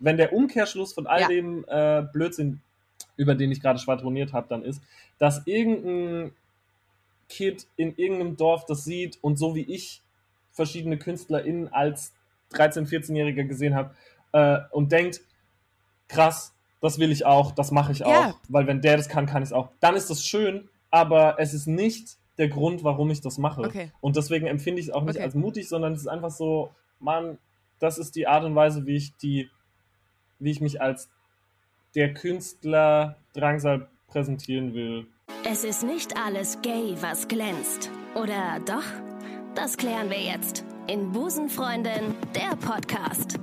wenn der Umkehrschluss von all Ja. dem äh, Blödsinn, über den ich gerade schwadroniert habe, dann ist, dass irgendein Kid in irgendeinem Dorf das sieht und so wie ich verschiedene KünstlerInnen als 13-, 14-Jähriger gesehen habe äh, und denkt, krass, das will ich auch, das mache ich auch, Ja. weil wenn der das kann, kann ich es auch. Dann ist das schön, aber es ist nicht der Grund, warum ich das mache. Okay. Und deswegen empfinde ich es auch nicht Okay. als mutig, sondern es ist einfach so, Mann, das ist die Art und Weise, wie ich die, wie ich mich als der Künstler Drangsal präsentieren will. Es ist nicht alles gay, was glänzt. Oder doch? Das klären wir jetzt in Busenfreundin, der Podcast.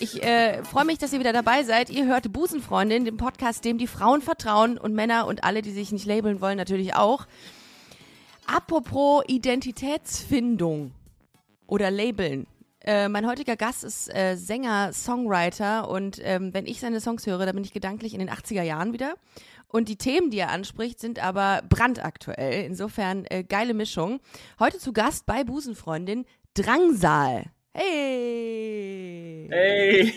Ich äh, freue mich, dass ihr wieder dabei seid. Ihr hört Busenfreundin, den Podcast, dem die Frauen vertrauen und Männer und alle, die sich nicht labeln wollen, natürlich auch. Apropos Identitätsfindung oder Labeln. Äh, mein heutiger Gast ist äh, Sänger, Songwriter und ähm, wenn ich seine Songs höre, dann bin ich gedanklich in den 80er Jahren wieder. Und die Themen, die er anspricht, sind aber brandaktuell. Insofern äh, geile Mischung. Heute zu Gast bei Busenfreundin Drangsal. Hey! Ey,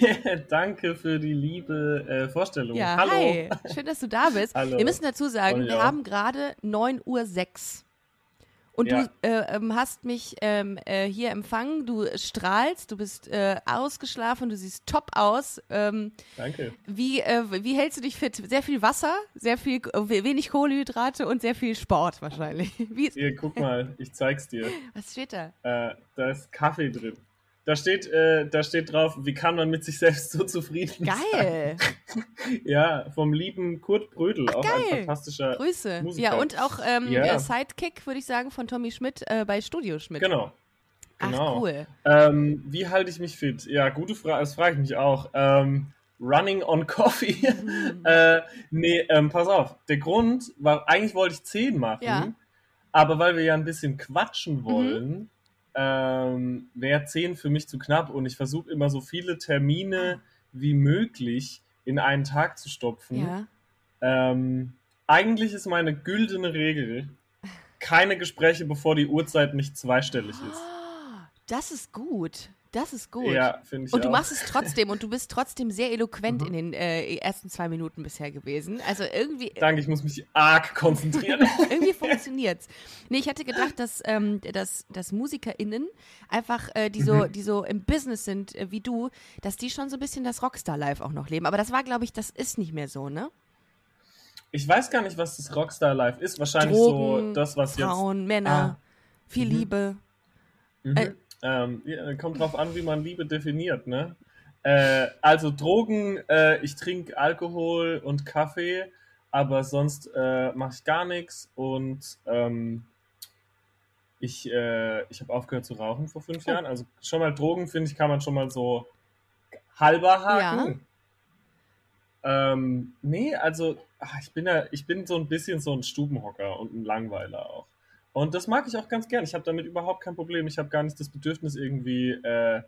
danke für die liebe äh, Vorstellung. Ja, Hallo. hi. Schön, dass du da bist. Hallo. Wir müssen dazu sagen, wir ja. haben gerade 9.06 Uhr. Und Ja. du äh, ähm, hast mich ähm, äh, hier empfangen, du strahlst, du bist äh, ausgeschlafen, du siehst top aus. Ähm, Danke. wie, äh, wie hältst du dich fit? Sehr viel Wasser, sehr viel, äh, wenig Kohlenhydrate und sehr viel Sport wahrscheinlich. Wie, Hier, guck mal, ich zeig's dir. was steht da? Äh, da ist Kaffee drin. Da steht, äh, da steht drauf, wie kann man mit sich selbst so zufrieden Geil, sein? Ja, vom lieben Kurt Brödel, auch ein geil. fantastischer. Grüße. Musiker. Ja, und auch ähm, Ja. Sidekick, würde ich sagen, von Tommy Schmidt äh, bei Studio Schmidt. Genau. Genau. Ach, cool. Ähm, wie halte ich mich fit? Ja, gute Frage, das frage ich mich auch. Ähm, running on Coffee. Mhm. äh, nee, ähm, pass auf. Der Grund war, eigentlich wollte ich 10 machen, Ja. aber weil wir ja ein bisschen Mhm. quatschen wollen, ähm, wäre 10 für mich zu knapp und ich versuche immer so viele Termine wie möglich in einen Tag zu stopfen. Ja. Ähm, eigentlich ist meine güldene Regel, keine Gespräche, bevor die Uhrzeit nicht zweistellig ist. Ah, Das ist gut. Das ist gut. Ja, finde ich und du auch. machst es trotzdem und du bist trotzdem sehr eloquent Mhm. in den äh, ersten zwei Minuten bisher gewesen. Also irgendwie, Danke, ich muss mich arg konzentrieren. irgendwie funktioniert's. Nee, ich hätte gedacht, dass, ähm, dass, dass MusikerInnen einfach, äh, die, so, Mhm. die so im Business sind äh, wie du, dass die schon so ein bisschen das Rockstar-Life auch noch leben. Aber das war, glaube ich, das ist nicht mehr so, ne? Ich weiß gar nicht, was das Rockstar Life ist. Wahrscheinlich Drogen, so das, was Frauen, Männer, Ah. viel Mhm. Liebe. jetzt. äh, Mhm. Ähm, ja, kommt drauf an, wie man Liebe definiert, ne? Äh, also Drogen, äh, ich trinke Alkohol und Kaffee, aber sonst äh, mache ich gar nichts und ähm, ich, äh, ich habe aufgehört zu rauchen vor fünf Oh. Jahren. Also schon mal Drogen, finde ich, kann man schon mal so halber haken. Ähm, nee, also ach, ich bin ja, ich bin so ein bisschen so ein Stubenhocker und ein Langweiler auch. Und das mag ich auch ganz gern. Ich habe damit überhaupt kein Problem. Ich habe gar nicht das Bedürfnis, irgendwie äh,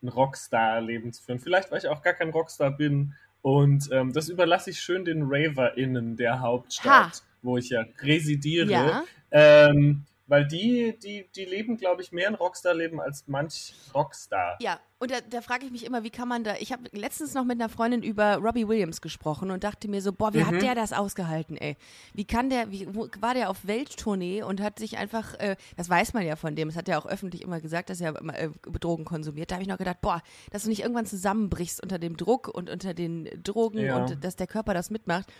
ein Rockstar-Leben zu führen. Vielleicht, weil ich auch gar kein Rockstar bin. Und ähm, das überlasse ich schön den RaverInnen der Hauptstadt, Ha. wo ich ja residiere. Ja. Ähm, weil die, die, die leben, glaube ich, mehr ein Rockstar-Leben als manch Rockstar. Ja, und da, da frage ich mich immer, wie kann man da. Ich habe letztens noch mit einer Freundin über Robbie Williams gesprochen und dachte mir so, boah, wie Mhm. hat der das ausgehalten, ey? Wie kann der, wie wo, war der auf Welttournee und hat sich einfach, äh, das weiß man ja von dem, das hat er auch öffentlich immer gesagt, dass er äh, Drogen konsumiert. Da habe ich noch gedacht, boah, dass du nicht irgendwann zusammenbrichst unter dem Druck und unter den Drogen Ja. und dass der Körper das mitmacht.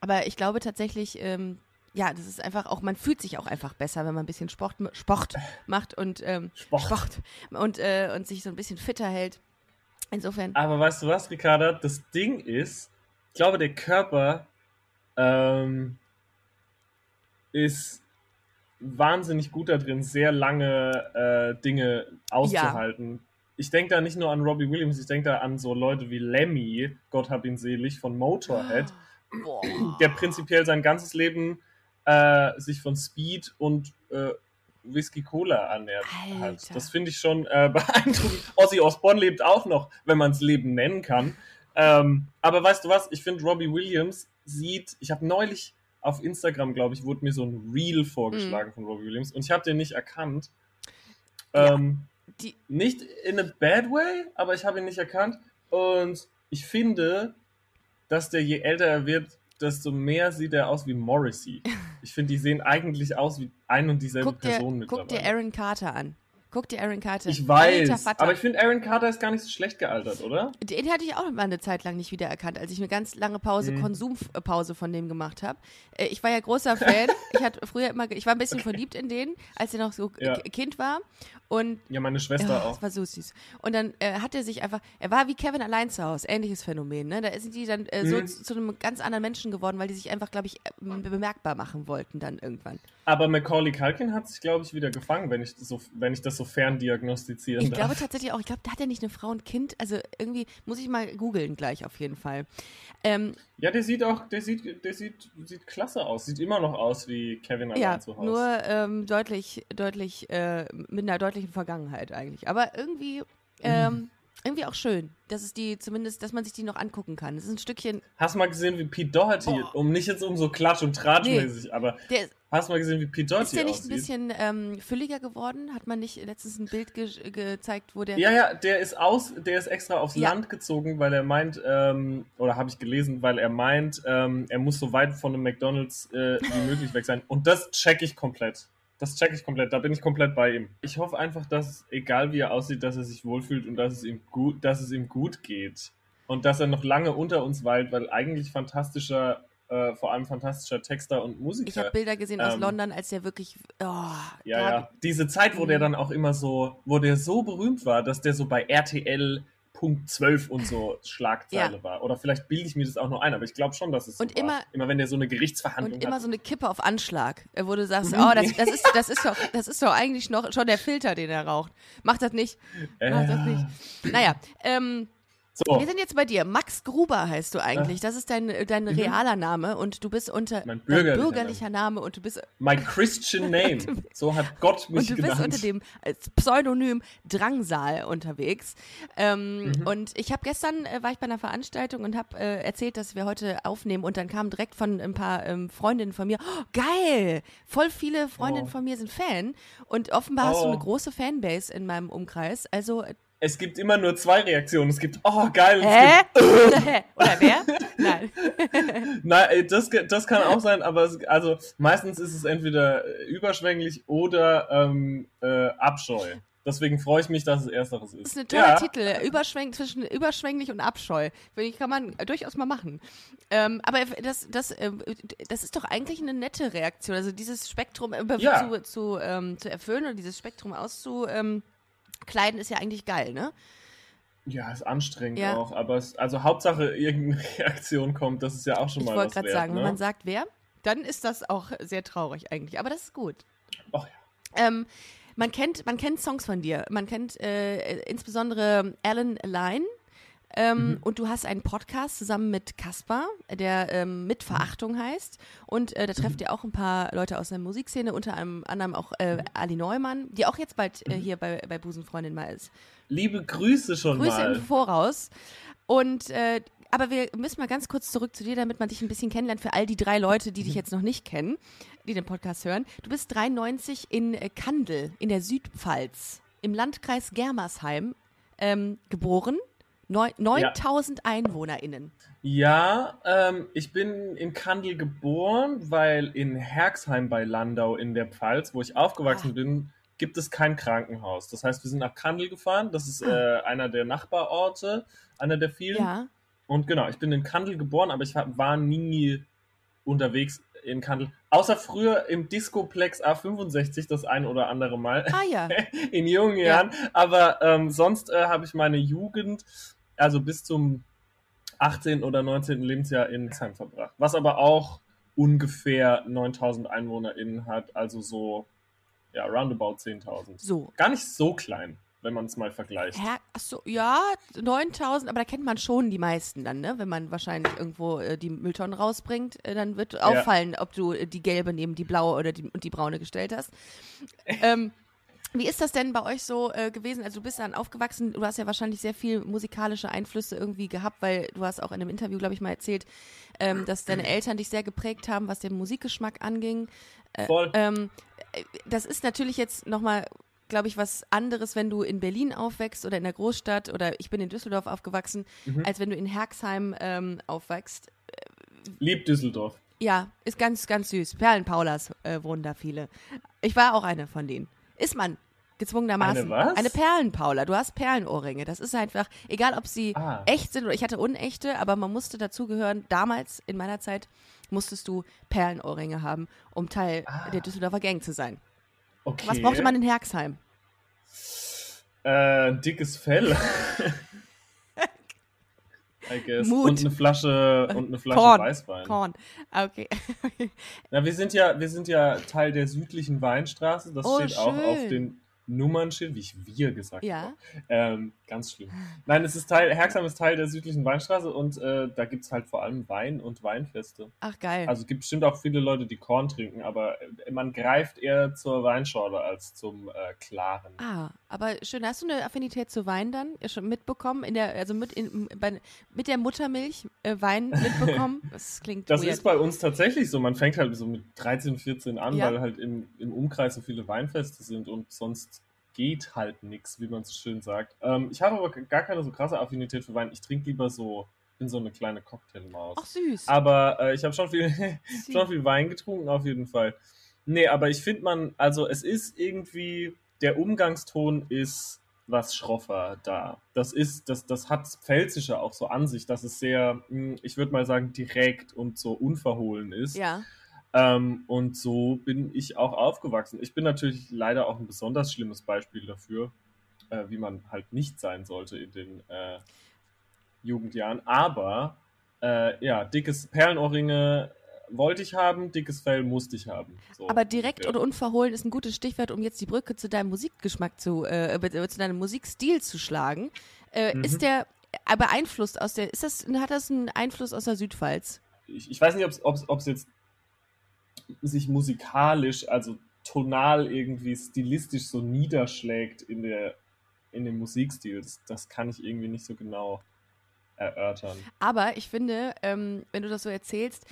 Aber ich glaube tatsächlich, ähm, ja, das ist einfach auch, man fühlt sich auch einfach besser, wenn man ein bisschen Sport, Sport macht und ähm, Sport. Sport und, äh, und sich so ein bisschen fitter hält. Insofern. Aber weißt du was, Ricarda? Das Ding ist, ich glaube, der Körper ähm, ist wahnsinnig gut da drin, sehr lange äh, Dinge auszuhalten. Ich denke da nicht nur an Robbie Williams, ich denke da an so Leute wie Lemmy, Gott hab ihn selig, von Motorhead, Boah. der prinzipiell sein ganzes Leben äh, sich von Speed und äh, Whisky Cola ernährt hat. Das finde ich schon äh, beeindruckend. Ozzy Osbourne lebt auch noch, wenn man es Leben nennen kann. Ähm, aber weißt du was? Ich finde, Robbie Williams sieht, ich habe neulich auf Instagram, glaube ich, wurde mir so ein Reel vorgeschlagen Mhm. von Robbie Williams und ich habe den nicht erkannt. Ja. Ähm, Die, nicht in a bad way, aber ich habe ihn nicht erkannt. Und ich finde, dass der je älter er wird, desto mehr sieht er aus wie Morrissey. Ich finde, die sehen eigentlich aus wie ein und dieselbe Guck dir, Person mittlerweile. guck dir Aaron Carter an. Guck dir Aaron Carter. ich weiß, aber ich finde, Aaron Carter ist gar nicht so schlecht gealtert, oder? Den hatte ich auch mal eine Zeit lang nicht wiedererkannt, als ich eine ganz lange Pause, Mhm. Konsumpause von dem gemacht habe. Äh, Ich war ja großer Fan. ich hatte früher immer, ich war ein bisschen verliebt in den, als er noch so Ja. Kind war. Und Ja, meine Schwester ja, auch. das war so süß. Und dann äh, hat er sich einfach, er war wie Kevin allein zu Hause, ähnliches Phänomen. Ne? Da sind die dann äh, so Mhm. zu, zu einem ganz anderen Menschen geworden, weil die sich einfach, glaube ich, äh, bemerkbar machen wollten dann irgendwann. Aber Macaulay Culkin hat sich, glaube ich, wieder gefangen, wenn ich so, wenn ich das so ferndiagnostizieren Ich darf. glaube tatsächlich auch, ich glaube, da hat er nicht eine Frau und Kind. Also irgendwie muss ich mal googeln gleich auf jeden Fall. Ähm, Ja, der sieht auch, der sieht, der sieht, sieht klasse aus. Sieht immer noch aus wie Kevin allein ja, zu Hause. nur ähm, deutlich, deutlich, äh, mit einer deutlichen Vergangenheit eigentlich. Aber irgendwie, ähm, irgendwie auch schön, dass es die zumindest, dass man sich die noch angucken kann. Es ist ein Stückchen, Hast du mal gesehen, wie Pete Doherty, Oh. um nicht jetzt um so Klatsch- und Tratschmäßig, aber der hast du mal gesehen, wie Pete Doherty ist der nicht aussieht? ein bisschen ähm, fülliger geworden? Hat man nicht letztens ein Bild ge gezeigt, wo der Ja, ja, der ist aus, der ist extra aufs Ja. Land gezogen, weil er meint, ähm, oder habe ich gelesen, weil er meint, ähm, er muss so weit von einem McDonalds äh, wie möglich weg sein. Und das check ich komplett. Das check ich komplett. Da bin ich komplett bei ihm. Ich hoffe einfach, dass egal wie er aussieht, dass er sich wohlfühlt und dass es ihm gut, dass es ihm gut geht und dass er noch lange unter uns weilt, weil eigentlich fantastischer, äh, vor allem fantastischer Texter und Musiker. ich habe Bilder gesehen aus ähm, London, als der wirklich, oh, Ja, ja. Diese Zeit, wo der Mhm. dann auch immer so, wo der so berühmt war, dass der so bei RTL Punkt 12 und so Schlagzeile Ja. war. Oder vielleicht bilde ich mir das auch nur ein, aber ich glaube schon, dass es so Und war. immer- immer wenn der so eine Gerichtsverhandlung Und immer hat. so eine Kippe auf Anschlag, äh, wo du sagst, oh, das, das, ist, das, ist doch, das ist doch eigentlich noch schon der Filter, den er raucht. Mach das nicht. Mach das Äh, nicht. Naja, ähm, So, wir sind jetzt bei dir. Max Gruber heißt du eigentlich. Das ist dein, dein realer Name und du bist unter Mhm. Mein bürgerlicher bürgerlicher Name. und du bist my Christian name. so hat Gott mich und du bist genannt. unter dem als Pseudonym Drangsal unterwegs. Ähm, Mhm. Und ich habe gestern äh, war ich bei einer Veranstaltung und habe äh, erzählt, dass wir heute aufnehmen und dann kam direkt von ein paar ähm, Freundinnen von mir, oh, geil, voll viele Freundinnen Oh. von mir sind Fan und offenbar hast du Oh. eine große Fanbase in meinem Umkreis. Also äh, es gibt immer nur zwei Reaktionen. Es gibt, oh geil, hä? gibt, Oder wer? Nein. Nein, ey, das, das kann auch sein, aber es, also meistens ist es entweder äh, überschwänglich oder ähm, äh, Abscheu. Deswegen freue ich mich, dass es ersteres ist. Das ist ein toller ja, Titel. Überschwäng zwischen überschwänglich und Abscheu. Kann man durchaus mal machen. Ähm, aber das, das, äh, das ist doch eigentlich eine nette Reaktion. Also dieses Spektrum äh, Ja. zu, zu, ähm, zu erfüllen oder dieses Spektrum auszukleiden, ist ja eigentlich geil, ne? Ja, ist anstrengend Ja. auch, aber es, also Hauptsache irgendeine Reaktion kommt, das ist ja auch schon Ich mal wollte was gerade wert, sagen, ne? wenn man sagt, wer, dann ist das auch sehr traurig eigentlich. Aber das ist gut. Ach ja. Ähm, man kennt, man kennt Songs von dir. Man kennt äh, insbesondere Alan Line. Ähm, Mhm. Und du hast einen Podcast zusammen mit Kaspar, der ähm, mit Verachtung heißt. Und äh, da Mhm. trefft ihr auch ein paar Leute aus der Musikszene, unter anderem auch äh, Ali Neumann, die auch jetzt bald Mhm. äh, hier bei, bei Busenfreundin mal ist. Liebe Grüße schon Grüße mal. im Voraus. Und äh, aber wir müssen mal ganz kurz zurück zu dir, damit man dich ein bisschen kennenlernt für all die drei Leute, die dich jetzt noch nicht kennen, die den Podcast hören. Du bist 93 in äh, Kandel in der Südpfalz im Landkreis Germersheim ähm, geboren. Neu- 9000 EinwohnerInnen. Ja, ähm, ich bin in Kandel geboren, weil in Herxheim bei Landau in der Pfalz, wo ich aufgewachsen Ah. bin, gibt es kein Krankenhaus. Das heißt, wir sind nach Kandel gefahren. Das ist Ah. äh, einer der Nachbarorte, einer der vielen. Ja. Und genau, ich bin in Kandel geboren, aber ich war nie unterwegs in Kandel. Außer früher im Discoplex A65 das ein oder andere Mal Ah ja. in jungen Ja. Jahren. Aber ähm, sonst äh, habe ich meine Jugend, also bis zum 18. oder 19. Lebensjahr in Hexheim verbracht. Was aber auch ungefähr 9000 EinwohnerInnen hat, also so, ja, roundabout 10.000. So. Gar nicht so klein, wenn man es mal vergleicht. Herr, achso, ja, 9000, aber da kennt man schon die meisten dann, ne? Wenn man wahrscheinlich irgendwo äh, die Mülltonnen rausbringt, äh, dann wird auffallen, ob du äh, die gelbe neben die blaue oder die, und die braune gestellt hast. ähm, wie ist das denn bei euch so äh, gewesen? Also du bist dann aufgewachsen, du hast ja wahrscheinlich sehr viel musikalische Einflüsse irgendwie gehabt, weil du hast auch in einem Interview, glaube ich, mal erzählt, ähm, dass deine Eltern dich sehr geprägt haben, was den Musikgeschmack anging. Voll. Ähm, äh, das ist natürlich jetzt nochmal glaube ich, was anderes, wenn du in Berlin aufwächst oder in der Großstadt oder ich bin in Düsseldorf aufgewachsen, Mhm. als wenn du in Herxheim ähm, aufwächst. Lieb Düsseldorf. Ja, ist ganz, ganz süß. Perlenpaulas äh, wohnen da viele. Ich war auch eine von denen. Ist man gezwungenermaßen. Eine was? Eine Perlenpaula. Du hast Perlenohrringe. Das ist einfach, egal ob sie Ah. echt sind oder ich hatte unechte, aber man musste dazugehören. Damals, in meiner Zeit, musstest du Perlenohrringe haben, um Teil der Düsseldorfer Gang zu sein. Okay. Was brauchte man in Herxheim? Äh, ein dickes Fell. Mut. Und eine Flasche und eine Flasche Korn. Weißwein. Korn. Ah, Okay. Na, wir sind ja, wir sind ja Teil der südlichen Weinstraße. Das Oh, steht auch auf schön. den Nummernschild, wie ich wir gesagt Ja. habe. Ähm, ganz schlimm. Nein, es ist Teil, Herxheim ist Teil der südlichen Weinstraße und äh, da gibt es halt vor allem Wein und Weinfeste. Ach, geil. Also es gibt bestimmt auch viele Leute, die Korn trinken, aber äh, man greift eher zur Weinschorle als zum äh, Klaren. Ah, aber schön. Hast du eine Affinität zu Wein dann schon mitbekommen? In der, also mit, in, bei, mit der Muttermilch äh, Wein mitbekommen? Das klingt Das weird. ist bei uns tatsächlich so. Man fängt halt so mit 13, 14 an, Ja. weil halt im, im Umkreis so viele Weinfeste sind und sonst geht halt nichts, wie man so schön sagt. Ähm, ich habe aber gar keine so krasse Affinität für Wein. Ich trinke lieber so, bin so eine kleine Cocktailmaus. Ach, süß. Aber äh, ich habe schon viel, schon viel Wein getrunken, auf jeden Fall. Nee, aber ich finde man, also es ist irgendwie, der Umgangston ist was schroffer da. Das ist, das, das hat das Pfälzische auch so an sich, dass es sehr, mh, ich würde mal sagen, direkt und so unverhohlen ist. Ja. Ähm, und so bin ich auch aufgewachsen. Ich bin natürlich leider auch ein besonders schlimmes Beispiel dafür, äh, wie man halt nicht sein sollte in den äh, Jugendjahren. Aber äh, ja, dickes Perlenohrringe wollte ich haben, dickes Fell musste ich haben. So Aber direkt ungefähr. oder unverhohlen ist ein gutes Stichwort, um jetzt die Brücke zu deinem Musikgeschmack zu, äh, äh, zu deinem Musikstil zu schlagen. Äh, Mhm. Ist der beeinflusst aus der, ist das, hat das einen Einfluss aus der Südpfalz? ich, ich weiß nicht, ob es jetzt sich musikalisch, also tonal irgendwie stilistisch so niederschlägt in der in dem Musikstil. Das, das kann ich irgendwie nicht so genau erörtern. Aber ich finde, ähm, wenn du das so erzählst,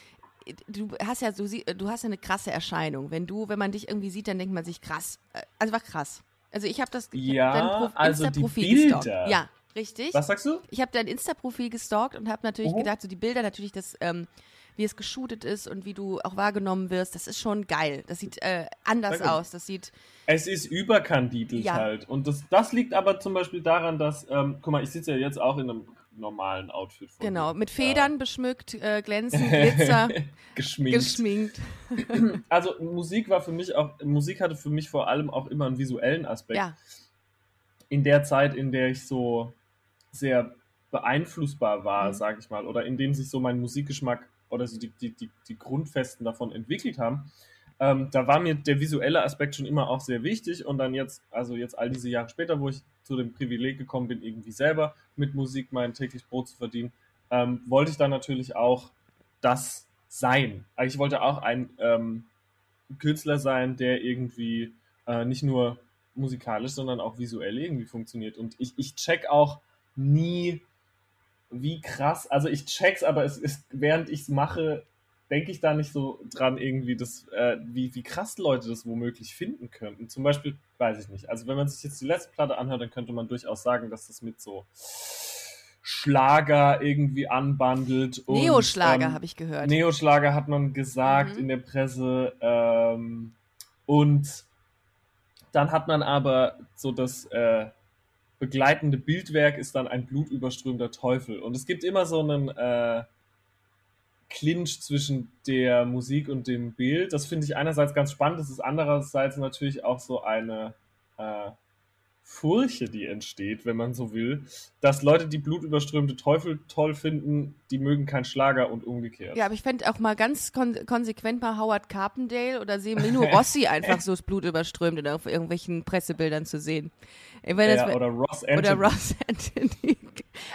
du hast ja so, sie- du hast ja eine krasse Erscheinung. Wenn du, wenn man dich irgendwie sieht, dann denkt man sich krass. Äh, Also war krass. Also ich habe das Ja, dein Prof- also die Insta-Profil gestalkt. Bilder. Ja, richtig. Was sagst du? Ich habe dein Insta-Profil gestalkt und habe natürlich Oh. gedacht, so die Bilder, natürlich das, ähm, wie es geshootet ist und wie du auch wahrgenommen wirst, das ist schon geil. Das sieht äh, anders Danke. aus. Das sieht, Es ist überkandidelt Ja. halt. Und das, das liegt aber zum Beispiel daran, dass, ähm, guck mal, ich sitze ja jetzt auch in einem normalen Outfit. Von genau, mit Federn beschmückt, äh, glänzend, Glitzer, geschminkt. geschminkt. Also Musik war für mich auch, Musik hatte für mich vor allem auch immer einen visuellen Aspekt. Ja, in der Zeit, in der ich so sehr beeinflussbar war, Mhm. sage ich mal, oder in dem sich so mein Musikgeschmack oder so die, die, die, die Grundfesten davon entwickelt haben, ähm, da war mir der visuelle Aspekt schon immer auch sehr wichtig und dann jetzt, also jetzt all diese Jahre später, wo ich zu dem Privileg gekommen bin, irgendwie selber mit Musik mein täglich Brot zu verdienen, ähm, wollte ich dann natürlich auch das sein. Also ich wollte auch ein ähm, Künstler sein, der irgendwie äh, nicht nur musikalisch, sondern auch visuell irgendwie funktioniert. Und ich, ich check auch nie, wie krass, also ich check's, aber es ist, während ich es mache, denke ich da nicht so dran, irgendwie, das, äh, wie, wie krass Leute das womöglich finden könnten. Zum Beispiel, weiß ich nicht. Also wenn man sich jetzt die letzte Platte anhört, dann könnte man durchaus sagen, dass das mit so Schlager irgendwie anbandelt. Neoschlager ähm, habe ich gehört. Neoschlager hat man gesagt Mhm. in der Presse. Ähm, und dann hat man aber so das äh, begleitende Bildwerk ist dann ein blutüberströmter Teufel. Und es gibt immer so einen äh, Clinch zwischen der Musik und dem Bild. Das finde ich einerseits ganz spannend. Das ist andererseits natürlich auch so eine äh, Furche, die entsteht, wenn man so will, dass Leute, die blutüberströmte Teufel toll finden, die mögen keinen Schlager und umgekehrt. Ja, aber ich fände auch mal ganz kon konsequent mal Howard Carpendale oder Semino Rossi einfach so das Blut überströmt auf irgendwelchen Pressebildern zu sehen. Ja, oder Ross Anthony. oder Ross Anthony.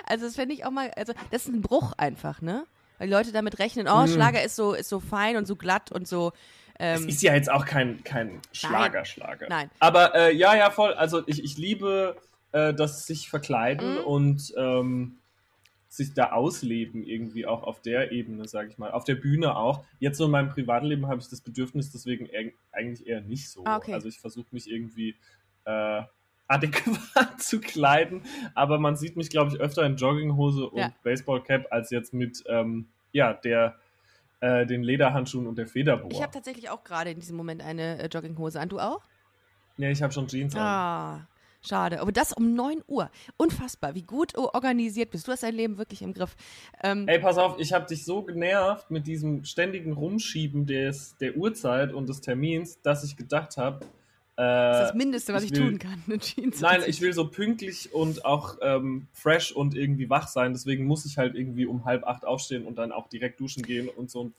Also das fände ich auch mal, also das ist ein Bruch einfach, ne? Weil die Leute damit rechnen, oh, Mhm. Schlager ist so, ist so fein und so glatt und so. Es Ähm, ist ja jetzt auch kein, kein Schlagerschlager. Nein. Aber äh, ja, ja, voll. Also ich, ich liebe äh, das sich verkleiden Mhm. und ähm, sich da ausleben irgendwie auch auf der Ebene, sage ich mal. Auf der Bühne auch. Jetzt so in meinem Privatleben habe ich das Bedürfnis deswegen eig- eigentlich eher nicht so. Ah, okay. Also ich versuche mich irgendwie äh, adäquat zu kleiden. Aber man sieht mich, glaube ich, öfter in Jogginghose und Ja. Baseballcap als jetzt mit ähm, ja, der, äh, den Lederhandschuhen und der Federbohr. Ich habe tatsächlich auch gerade in diesem Moment eine äh, Jogginghose an. Du auch? ja, ich habe schon Jeans an. Ah, schade. Aber das um 9 Uhr. Unfassbar, wie gut organisiert bist. Du hast dein Leben wirklich im Griff. Ähm, Ey, pass auf, ich habe dich so genervt mit diesem ständigen Rumschieben des, der Uhrzeit und des Termins, dass ich gedacht habe, das ist das Mindeste, was ich, ich will- tun kann. Eine Jeans Nein, ich will so pünktlich und auch ähm, fresh und irgendwie wach sein. Deswegen muss ich halt irgendwie um halb acht aufstehen und dann auch direkt duschen gehen und so.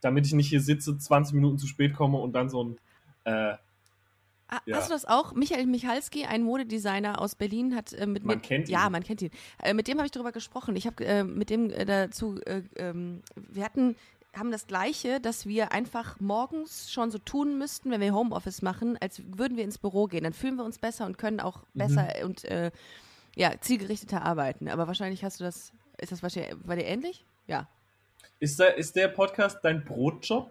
Damit ich nicht hier sitze, 20 Minuten zu spät komme und dann so ein. Äh, Ah, Ja. Hast du das auch? Michael Michalski, ein Modedesigner aus Berlin, hat äh, mit Man kennt ihn. Ja, man kennt ihn. Äh, mit dem habe ich darüber gesprochen. Ich habe äh, mit dem äh, dazu, äh, ähm, wir hatten haben das Gleiche, dass wir einfach morgens schon so tun müssten, wenn wir Homeoffice machen, als würden wir ins Büro gehen. Dann fühlen wir uns besser und können auch Mhm. besser und äh, ja, zielgerichteter arbeiten. Aber wahrscheinlich hast du das, ist das wahrscheinlich bei dir ähnlich? Ja. ist, der, ist der Podcast dein Brotjob?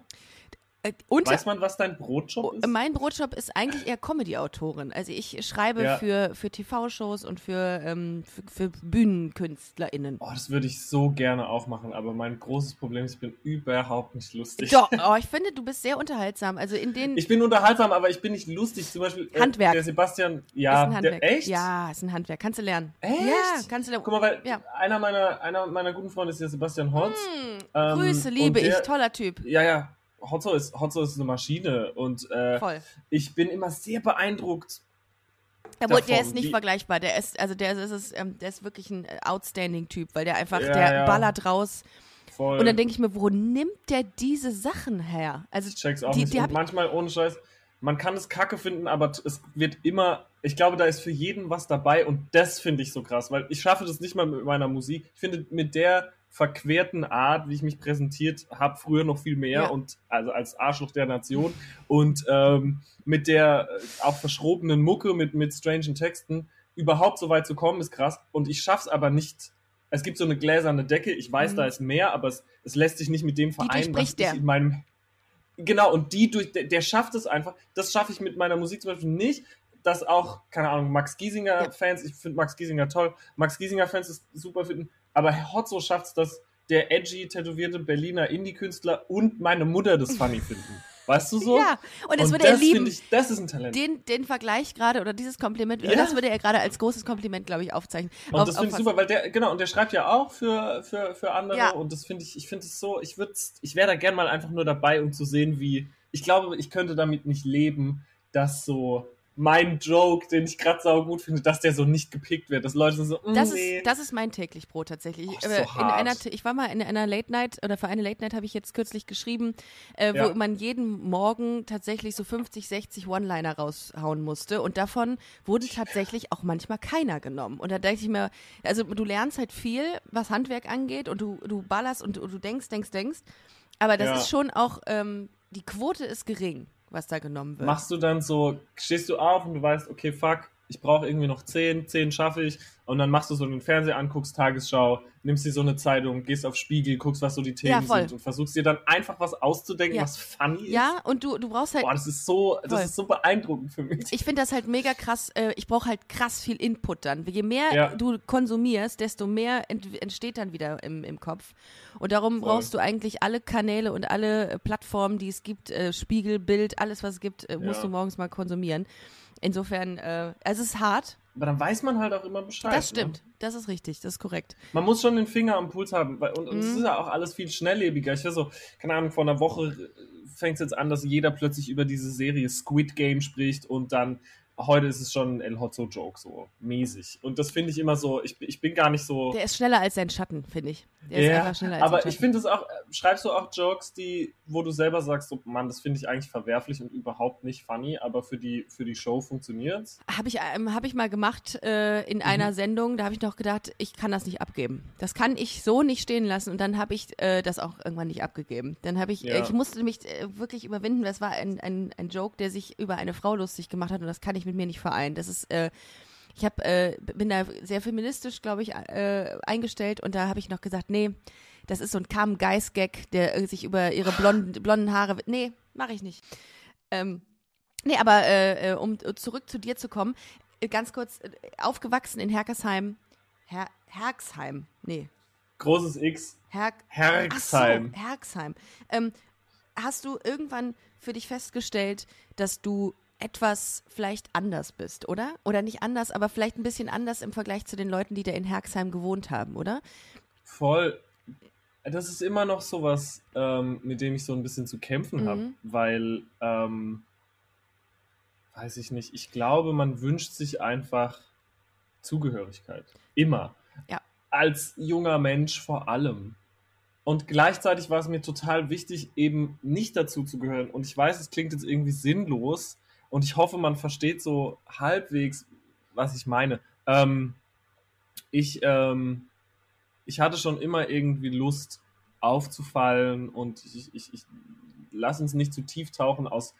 Äh, Und Weiß man, was dein Brotjob ist? Mein Brotjob ist eigentlich eher Comedy-Autorin. Also ich schreibe Ja. für, für TV-Shows und für, ähm, für, für BühnenkünstlerInnen. Oh, das würde ich so gerne auch machen, aber mein großes Problem ist, ich bin überhaupt nicht lustig. Doch, oh, ich finde, du bist sehr unterhaltsam. Also in den Ich bin unterhaltsam, aber ich bin nicht lustig. Zum Beispiel äh, Handwerk. der Sebastian, ist ja, ein Handwerk. der echt? Ja, ist ein Handwerk. Kannst du lernen. Echt? Ja, kannst du lernen. Guck mal, weil Ja. einer meiner einer meiner guten Freunde ist der Sebastian Holz. Ähm, Grüße, liebe der- ich, toller Typ. Ja, ja. Hotzo ist, Hotzo ist eine Maschine und äh, ich bin immer sehr beeindruckt. Der davon, ist nicht vergleichbar. Der ist, also der ist, ist, ähm, der ist wirklich ein äh, outstanding Typ, weil der einfach, Ja, der ja. ballert raus. Voll. Und dann denke ich mir, wo nimmt der diese Sachen her? Also ich check's auch die, nicht. die und manchmal ohne Scheiß, man kann es kacke finden, aber es wird immer, ich glaube, da ist für jeden was dabei und das finde ich so krass, weil ich schaffe das nicht mal mit meiner Musik. Ich finde, mit der verquerten Art, wie ich mich präsentiert habe, früher noch viel mehr Ja. und also als Arschloch der Nation und ähm, mit der äh, auch verschrobenen Mucke, mit, mit strangen Texten, überhaupt so weit zu kommen, ist krass und ich schaff's aber nicht. Es gibt so eine gläserne Decke, ich weiß, Mhm. da ist mehr, aber es, es lässt sich nicht mit dem vereinen, was ich der. in meinem Genau, und die durch, der, der schafft es einfach. Das schaffe ich mit meiner Musik zum Beispiel nicht. Dass auch, keine Ahnung, Max Giesinger-Fans, ich finde Max Giesinger toll, Max Giesinger-Fans ist super finden, aber Hotzo schafft es, dass der edgy, tätowierte Berliner Indie-Künstler und meine Mutter das funny finden. Weißt du so? ja, und das würde er das lieben. finde Ich, das ist ein Talent. den, den Vergleich gerade oder dieses Kompliment, Ja. das würde er gerade als großes Kompliment, glaube ich, aufzeichnen. Und Auf- das finde ich super, weil der, genau, und der schreibt ja auch für, für, für andere Ja. und das finde ich, ich finde es so, ich würde ich wäre da gern mal einfach nur dabei, um zu sehen, wie, ich glaube, ich könnte damit nicht leben, dass so mein Joke, den ich gerade sau gut finde, dass der so nicht gepickt wird, dass Leute so, mm, Das nee. ist, das ist mein täglich Brot tatsächlich. Oh, äh, so in hart. einer, ich war mal in einer Late Night oder für eine Late Night habe ich jetzt kürzlich geschrieben, äh, wo Ja. man jeden Morgen tatsächlich so 50, 60 One-Liner raushauen musste und davon wurde tatsächlich auch manchmal keiner genommen. Und da dachte ich mir, also du lernst halt viel, was Handwerk angeht und du, du ballerst und du, du denkst, denkst, denkst, aber das Ja. ist schon auch, ähm, die Quote ist gering, was da genommen wird. machst du dann so, stehst du auf und du weißt, okay, fuck, ich brauche irgendwie noch 10, 10 schaffe ich. Und dann machst du so den Fernseher an, guckst Tagesschau, nimmst dir so eine Zeitung, gehst auf Spiegel, guckst, was so die Themen Ja, sind und versuchst dir dann einfach was auszudenken, Ja. was funny ist. ja, und du, du brauchst halt Boah, das ist so, das Voll. ist so beeindruckend für mich. Ich finde das halt mega krass. Äh, ich brauche halt krass viel Input dann. Je mehr Ja. du konsumierst, desto mehr ent entsteht dann wieder im, im Kopf. Und darum Voll. brauchst du eigentlich alle Kanäle und alle äh, Plattformen, die es gibt, äh, Spiegel, Bild, alles was es gibt, äh, musst du morgens mal konsumieren. Insofern, äh, es ist hart. Aber dann weiß man halt auch immer Bescheid. das stimmt. Ne? Das ist richtig. Das ist korrekt. Man muss schon den Finger am Puls haben. Weil, und und es Mhm. ist ja auch alles viel schnelllebiger. Ich weiß so, keine Ahnung, vor einer Woche fängt es jetzt an, dass jeder plötzlich über diese Serie Squid Game spricht und dann heute ist es schon ein El Hotzo Joke so mäßig. Und das finde ich immer so, ich, ich bin gar nicht so. Der ist schneller als sein Schatten, finde ich. Der ist Ja, einfach schneller als aber sein ich finde es auch, äh, schreibst du auch Jokes, die, wo du selber sagst, so, Mann, das finde ich eigentlich verwerflich und überhaupt nicht funny, aber für die, für die Show funktioniert's. Habe ich, ähm, hab ich mal gemacht äh, in Mhm. einer Sendung, da habe ich noch gedacht, ich kann das nicht abgeben. Das kann ich so nicht stehen lassen und dann habe ich äh, das auch irgendwann nicht abgegeben. Dann habe ich, Ja. ich musste mich äh, wirklich überwinden, das war ein, ein, ein Joke, der sich über eine Frau lustig gemacht hat und das kann ich mit mir nicht vereinen. Das ist, äh, ich hab, äh, bin da sehr feministisch, glaube ich, äh, eingestellt und da habe ich noch gesagt, nee, das ist so ein Carmen Geist-Gag, der äh, sich über ihre blonden, blonden Haare, nee, mache ich nicht. Ähm, Nee, aber äh, äh um zurück zu dir zu kommen, äh, ganz kurz, aufgewachsen in Herkersheim. Her Herxheim, nee. Großes X. Her Herxheim. So, Herxheim. Ähm, hast du irgendwann für dich festgestellt, dass du etwas vielleicht anders bist, oder? Oder nicht anders, aber vielleicht ein bisschen anders im Vergleich zu den Leuten, die da in Herxheim gewohnt haben, oder? Voll. Das ist immer noch sowas, ähm, mit dem ich so ein bisschen zu kämpfen mhm. habe, weil, ähm, weiß ich nicht, ich glaube, man wünscht sich einfach Zugehörigkeit. Immer. Ja. Als junger Mensch vor allem. Und gleichzeitig war es mir total wichtig, eben nicht dazu zu gehören. Und ich weiß, es klingt jetzt irgendwie sinnlos, und ich hoffe, man versteht so halbwegs, was ich meine. Ähm, ich, ähm, ich hatte schon immer irgendwie Lust aufzufallen und ich, ich, ich lass uns nicht zu tief tauchen aus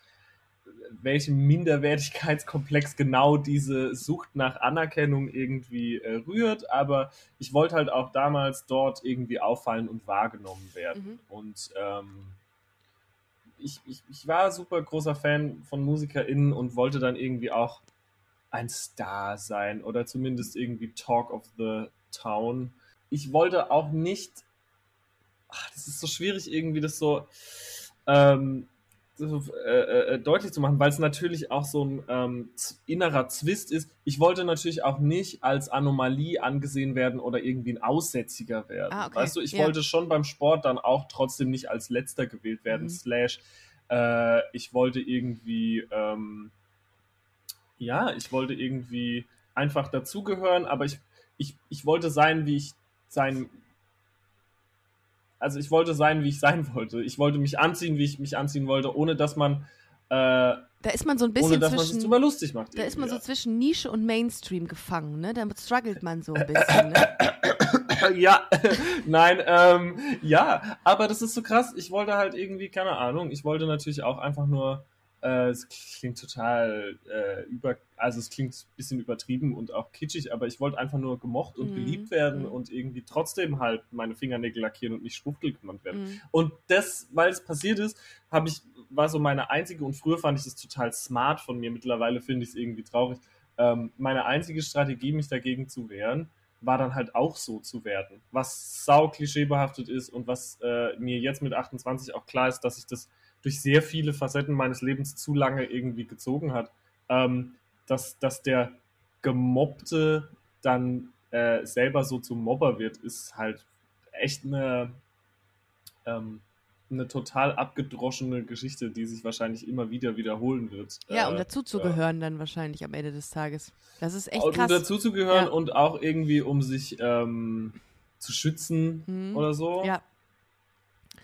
welchem Minderwertigkeitskomplex genau diese Sucht nach Anerkennung irgendwie äh, rührt, aber ich wollte halt auch damals dort irgendwie auffallen und wahrgenommen werden. Mhm. Und ähm, ich, ich, ich war super großer Fan von MusikerInnen und wollte dann irgendwie auch ein Star sein oder zumindest irgendwie Talk of the Town. Ich wollte auch nicht, ach, das ist so schwierig irgendwie, das so, ähm, so äh, äh, deutlich zu machen, weil es natürlich auch so ein ähm, innerer Zwist ist. Ich wollte natürlich auch nicht als Anomalie angesehen werden oder irgendwie ein Aussätziger werden. Ah, okay. Weißt du, ich ja. wollte schon beim Sport dann auch trotzdem nicht als letzter gewählt werden. Mhm. Slash, äh, ich wollte irgendwie, ähm, ja, ich wollte irgendwie einfach dazugehören, aber ich, ich, ich wollte sein, wie ich sein also ich wollte sein, wie ich sein wollte. Ich wollte mich anziehen, wie ich mich anziehen wollte, ohne dass man äh, da ist man so ein bisschen ohne, dass zwischen, man sich drüber lustig macht. Da ist man so zwischen Nische und Mainstream gefangen, ne? Damit struggelt man so ein bisschen, ne? ja, nein, ähm, ja, aber das ist so krass. Ich wollte halt irgendwie, keine Ahnung, ich wollte natürlich auch einfach nur es klingt total äh, über, also es klingt ein bisschen übertrieben und auch kitschig, aber ich wollte einfach nur gemocht und mhm. geliebt werden mhm. und irgendwie trotzdem halt meine Fingernägel lackieren und nicht Schwuchtel genannt werden. Mhm. Und das, weil es passiert ist, habe ich, war so meine einzige, und früher fand ich das total smart von mir, mittlerweile finde ich es irgendwie traurig, ähm, meine einzige Strategie, mich dagegen zu wehren, war dann halt auch so zu werden. Was sau klischeebehaftet ist und was äh, mir jetzt mit 28 auch klar ist, dass ich das durch sehr viele Facetten meines Lebens zu lange irgendwie gezogen hat, ähm, dass, dass der Gemobbte dann äh, selber so zum Mobber wird, ist halt echt eine, ähm, eine total abgedroschene Geschichte, die sich wahrscheinlich immer wieder wiederholen wird. Ja, um äh, dazuzugehören dann wahrscheinlich am Ende des Tages. Das ist echt krass. Um dazuzugehören ja. und auch irgendwie, um sich ähm, zu schützen mhm. oder so. Ja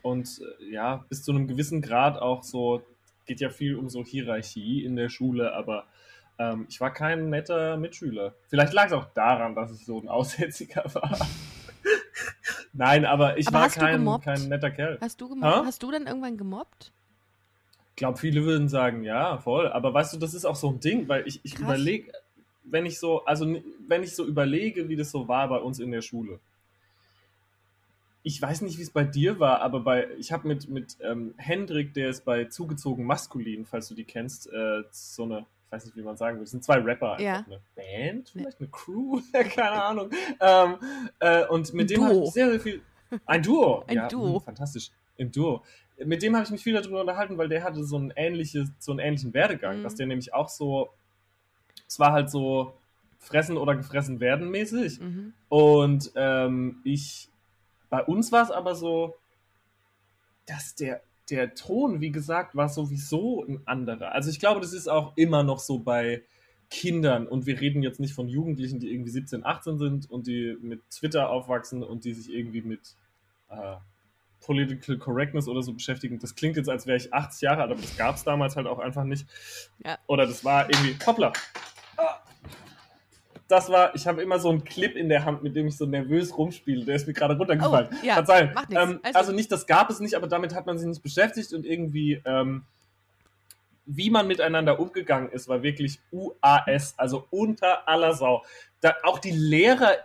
und äh, ja, bis zu einem gewissen Grad auch so, geht ja viel um so Hierarchie in der Schule, aber ähm, ich war kein netter Mitschüler. Vielleicht lag es auch daran, dass ich so ein Aussätziger war. Nein, aber ich aber war kein, kein netter Kerl. Hast du gemobbt? Ha? Hast du dann irgendwann gemobbt? Ich glaube, viele würden sagen, ja, voll. Aber weißt du, das ist auch so ein Ding, weil ich, ich überlege, wenn ich so, also wenn ich so überlege, wie das so war bei uns in der Schule ich weiß nicht, wie es bei dir war, aber bei ich habe mit, mit ähm, Hendrik, der ist bei Zugezogen Maskulin, falls du die kennst, äh, so eine, ich weiß nicht, wie man sagen will, das sind zwei Rapper, ja. eine Band, vielleicht eine Crew, keine Ahnung. Ähm, äh, und mit ein dem habe ich sehr, sehr viel. Ein Duo. Ein ja, Duo. Mh, fantastisch. Im Duo. Mit dem habe ich mich viel darüber unterhalten, weil der hatte so einen, ähnliche, so einen ähnlichen Werdegang, mhm. dass der nämlich auch so, es war halt so fressen oder gefressen werden mäßig. Mhm. Und ähm, ich bei uns war es aber so, dass der, der Ton, wie gesagt, war sowieso ein anderer. Also ich glaube, das ist auch immer noch so bei Kindern und wir reden jetzt nicht von Jugendlichen, die irgendwie 17, 18 sind und die mit Twitter aufwachsen und die sich irgendwie mit äh, Political Correctness oder so beschäftigen. Das klingt jetzt, als wäre ich 80 Jahre alt, aber das gab es damals halt auch einfach nicht. Ja. Oder das war irgendwie, hoppla, das war, ich habe immer so einen Clip in der Hand, mit dem ich so nervös rumspiele. Der ist mir gerade runtergefallen. Oh, ja, Verzeihen. Ähm, also nicht, das gab es nicht, aber damit hat man sich nicht beschäftigt und irgendwie, ähm, wie man miteinander umgegangen ist, war wirklich UAS, also unter aller Sau. Da, auch die Lehrer,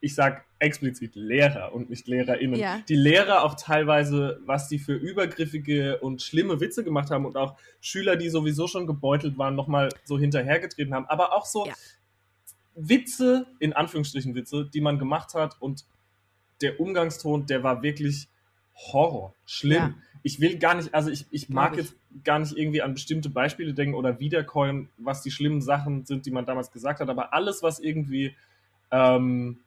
ich sag explizit Lehrer und nicht LehrerInnen. Ja. Die Lehrer auch teilweise, was die für übergriffige und schlimme Witze gemacht haben und auch Schüler, die sowieso schon gebeutelt waren, nochmal so hinterhergetreten haben. Aber auch so Ja. Witze, in Anführungsstrichen Witze, die man gemacht hat und der Umgangston, der war wirklich Horror. Schlimm. Ja. Ich will gar nicht, also ich, ich mag ich. jetzt gar nicht irgendwie an bestimmte Beispiele denken oder wiederkäuen, was die schlimmen Sachen sind, die man damals gesagt hat, aber alles, was irgendwie, ähm,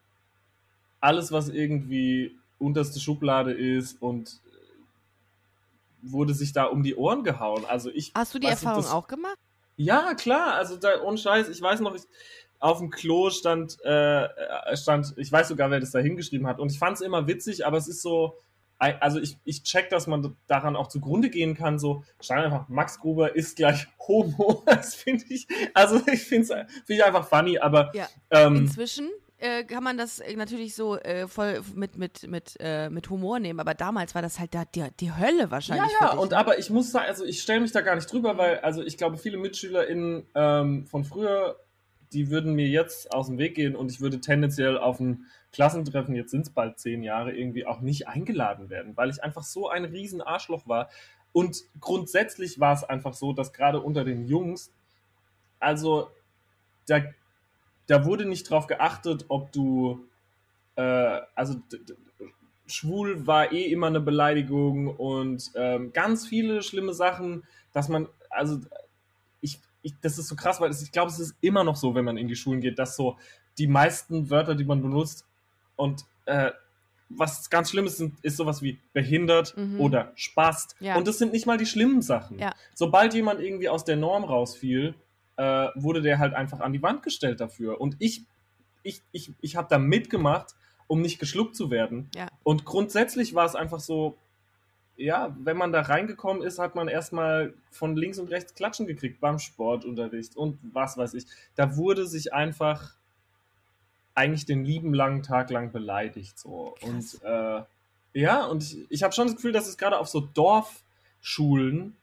alles, was irgendwie unterste Schublade ist und äh, wurde sich da um die Ohren gehauen. Also ich. Hast du die Erfahrung das- auch gemacht? ja, klar, also da, ohne Scheiß, ich weiß noch, ich, auf dem Klo stand, äh, stand, ich weiß sogar, wer das da hingeschrieben hat und ich fand es immer witzig, aber es ist so, also ich, ich check, dass man daran auch zugrunde gehen kann, so, stand einfach, Max Gruber ist gleich Homo, das finde ich, also ich finde es find ich einfach funny, aber Ja. ähm, Inzwischen äh, kann man das äh, natürlich so äh, voll mit, mit, mit, äh, mit Humor nehmen, aber damals war das halt da die, die Hölle Ja, wahrscheinlich. ja, für dich, und ne? aber ich muss sagen, also ich stelle mich da gar nicht drüber, weil, also ich glaube, viele MitschülerInnen ähm, von früher, die würden mir jetzt aus dem Weg gehen und ich würde tendenziell auf ein Klassentreffen, jetzt sind es bald zehn Jahre, irgendwie auch nicht eingeladen werden, weil ich einfach so ein riesen Arschloch war. Und grundsätzlich war es einfach so, dass gerade unter den Jungs, also da, da wurde nicht drauf geachtet, ob du, äh, also schwul war eh immer eine Beleidigung und ähm, ganz viele schlimme Sachen, dass man, also ich, das ist so krass, weil es, ich glaube, es ist immer noch so, wenn man in die Schulen geht, dass so die meisten Wörter, die man benutzt und äh, was ganz schlimm ist, sind- ist sowas wie behindert Mhm. oder spast. Ja. Und das sind nicht mal die schlimmen Sachen. Ja. Sobald jemand irgendwie aus der Norm rausfiel, äh, wurde der halt einfach an die Wand gestellt dafür. Und ich, ich, ich, ich habe da mitgemacht, um nicht geschluckt zu werden. Ja. Und grundsätzlich war es einfach so, ja, wenn man da reingekommen ist, hat man erstmal von links und rechts Klatschen gekriegt beim Sportunterricht und was weiß ich. Da wurde sich einfach eigentlich den lieben langen Tag lang beleidigt. So. Krass. Und äh, ja, und ich, ich habe schon das Gefühl, dass es gerade auf so Dorfschulen,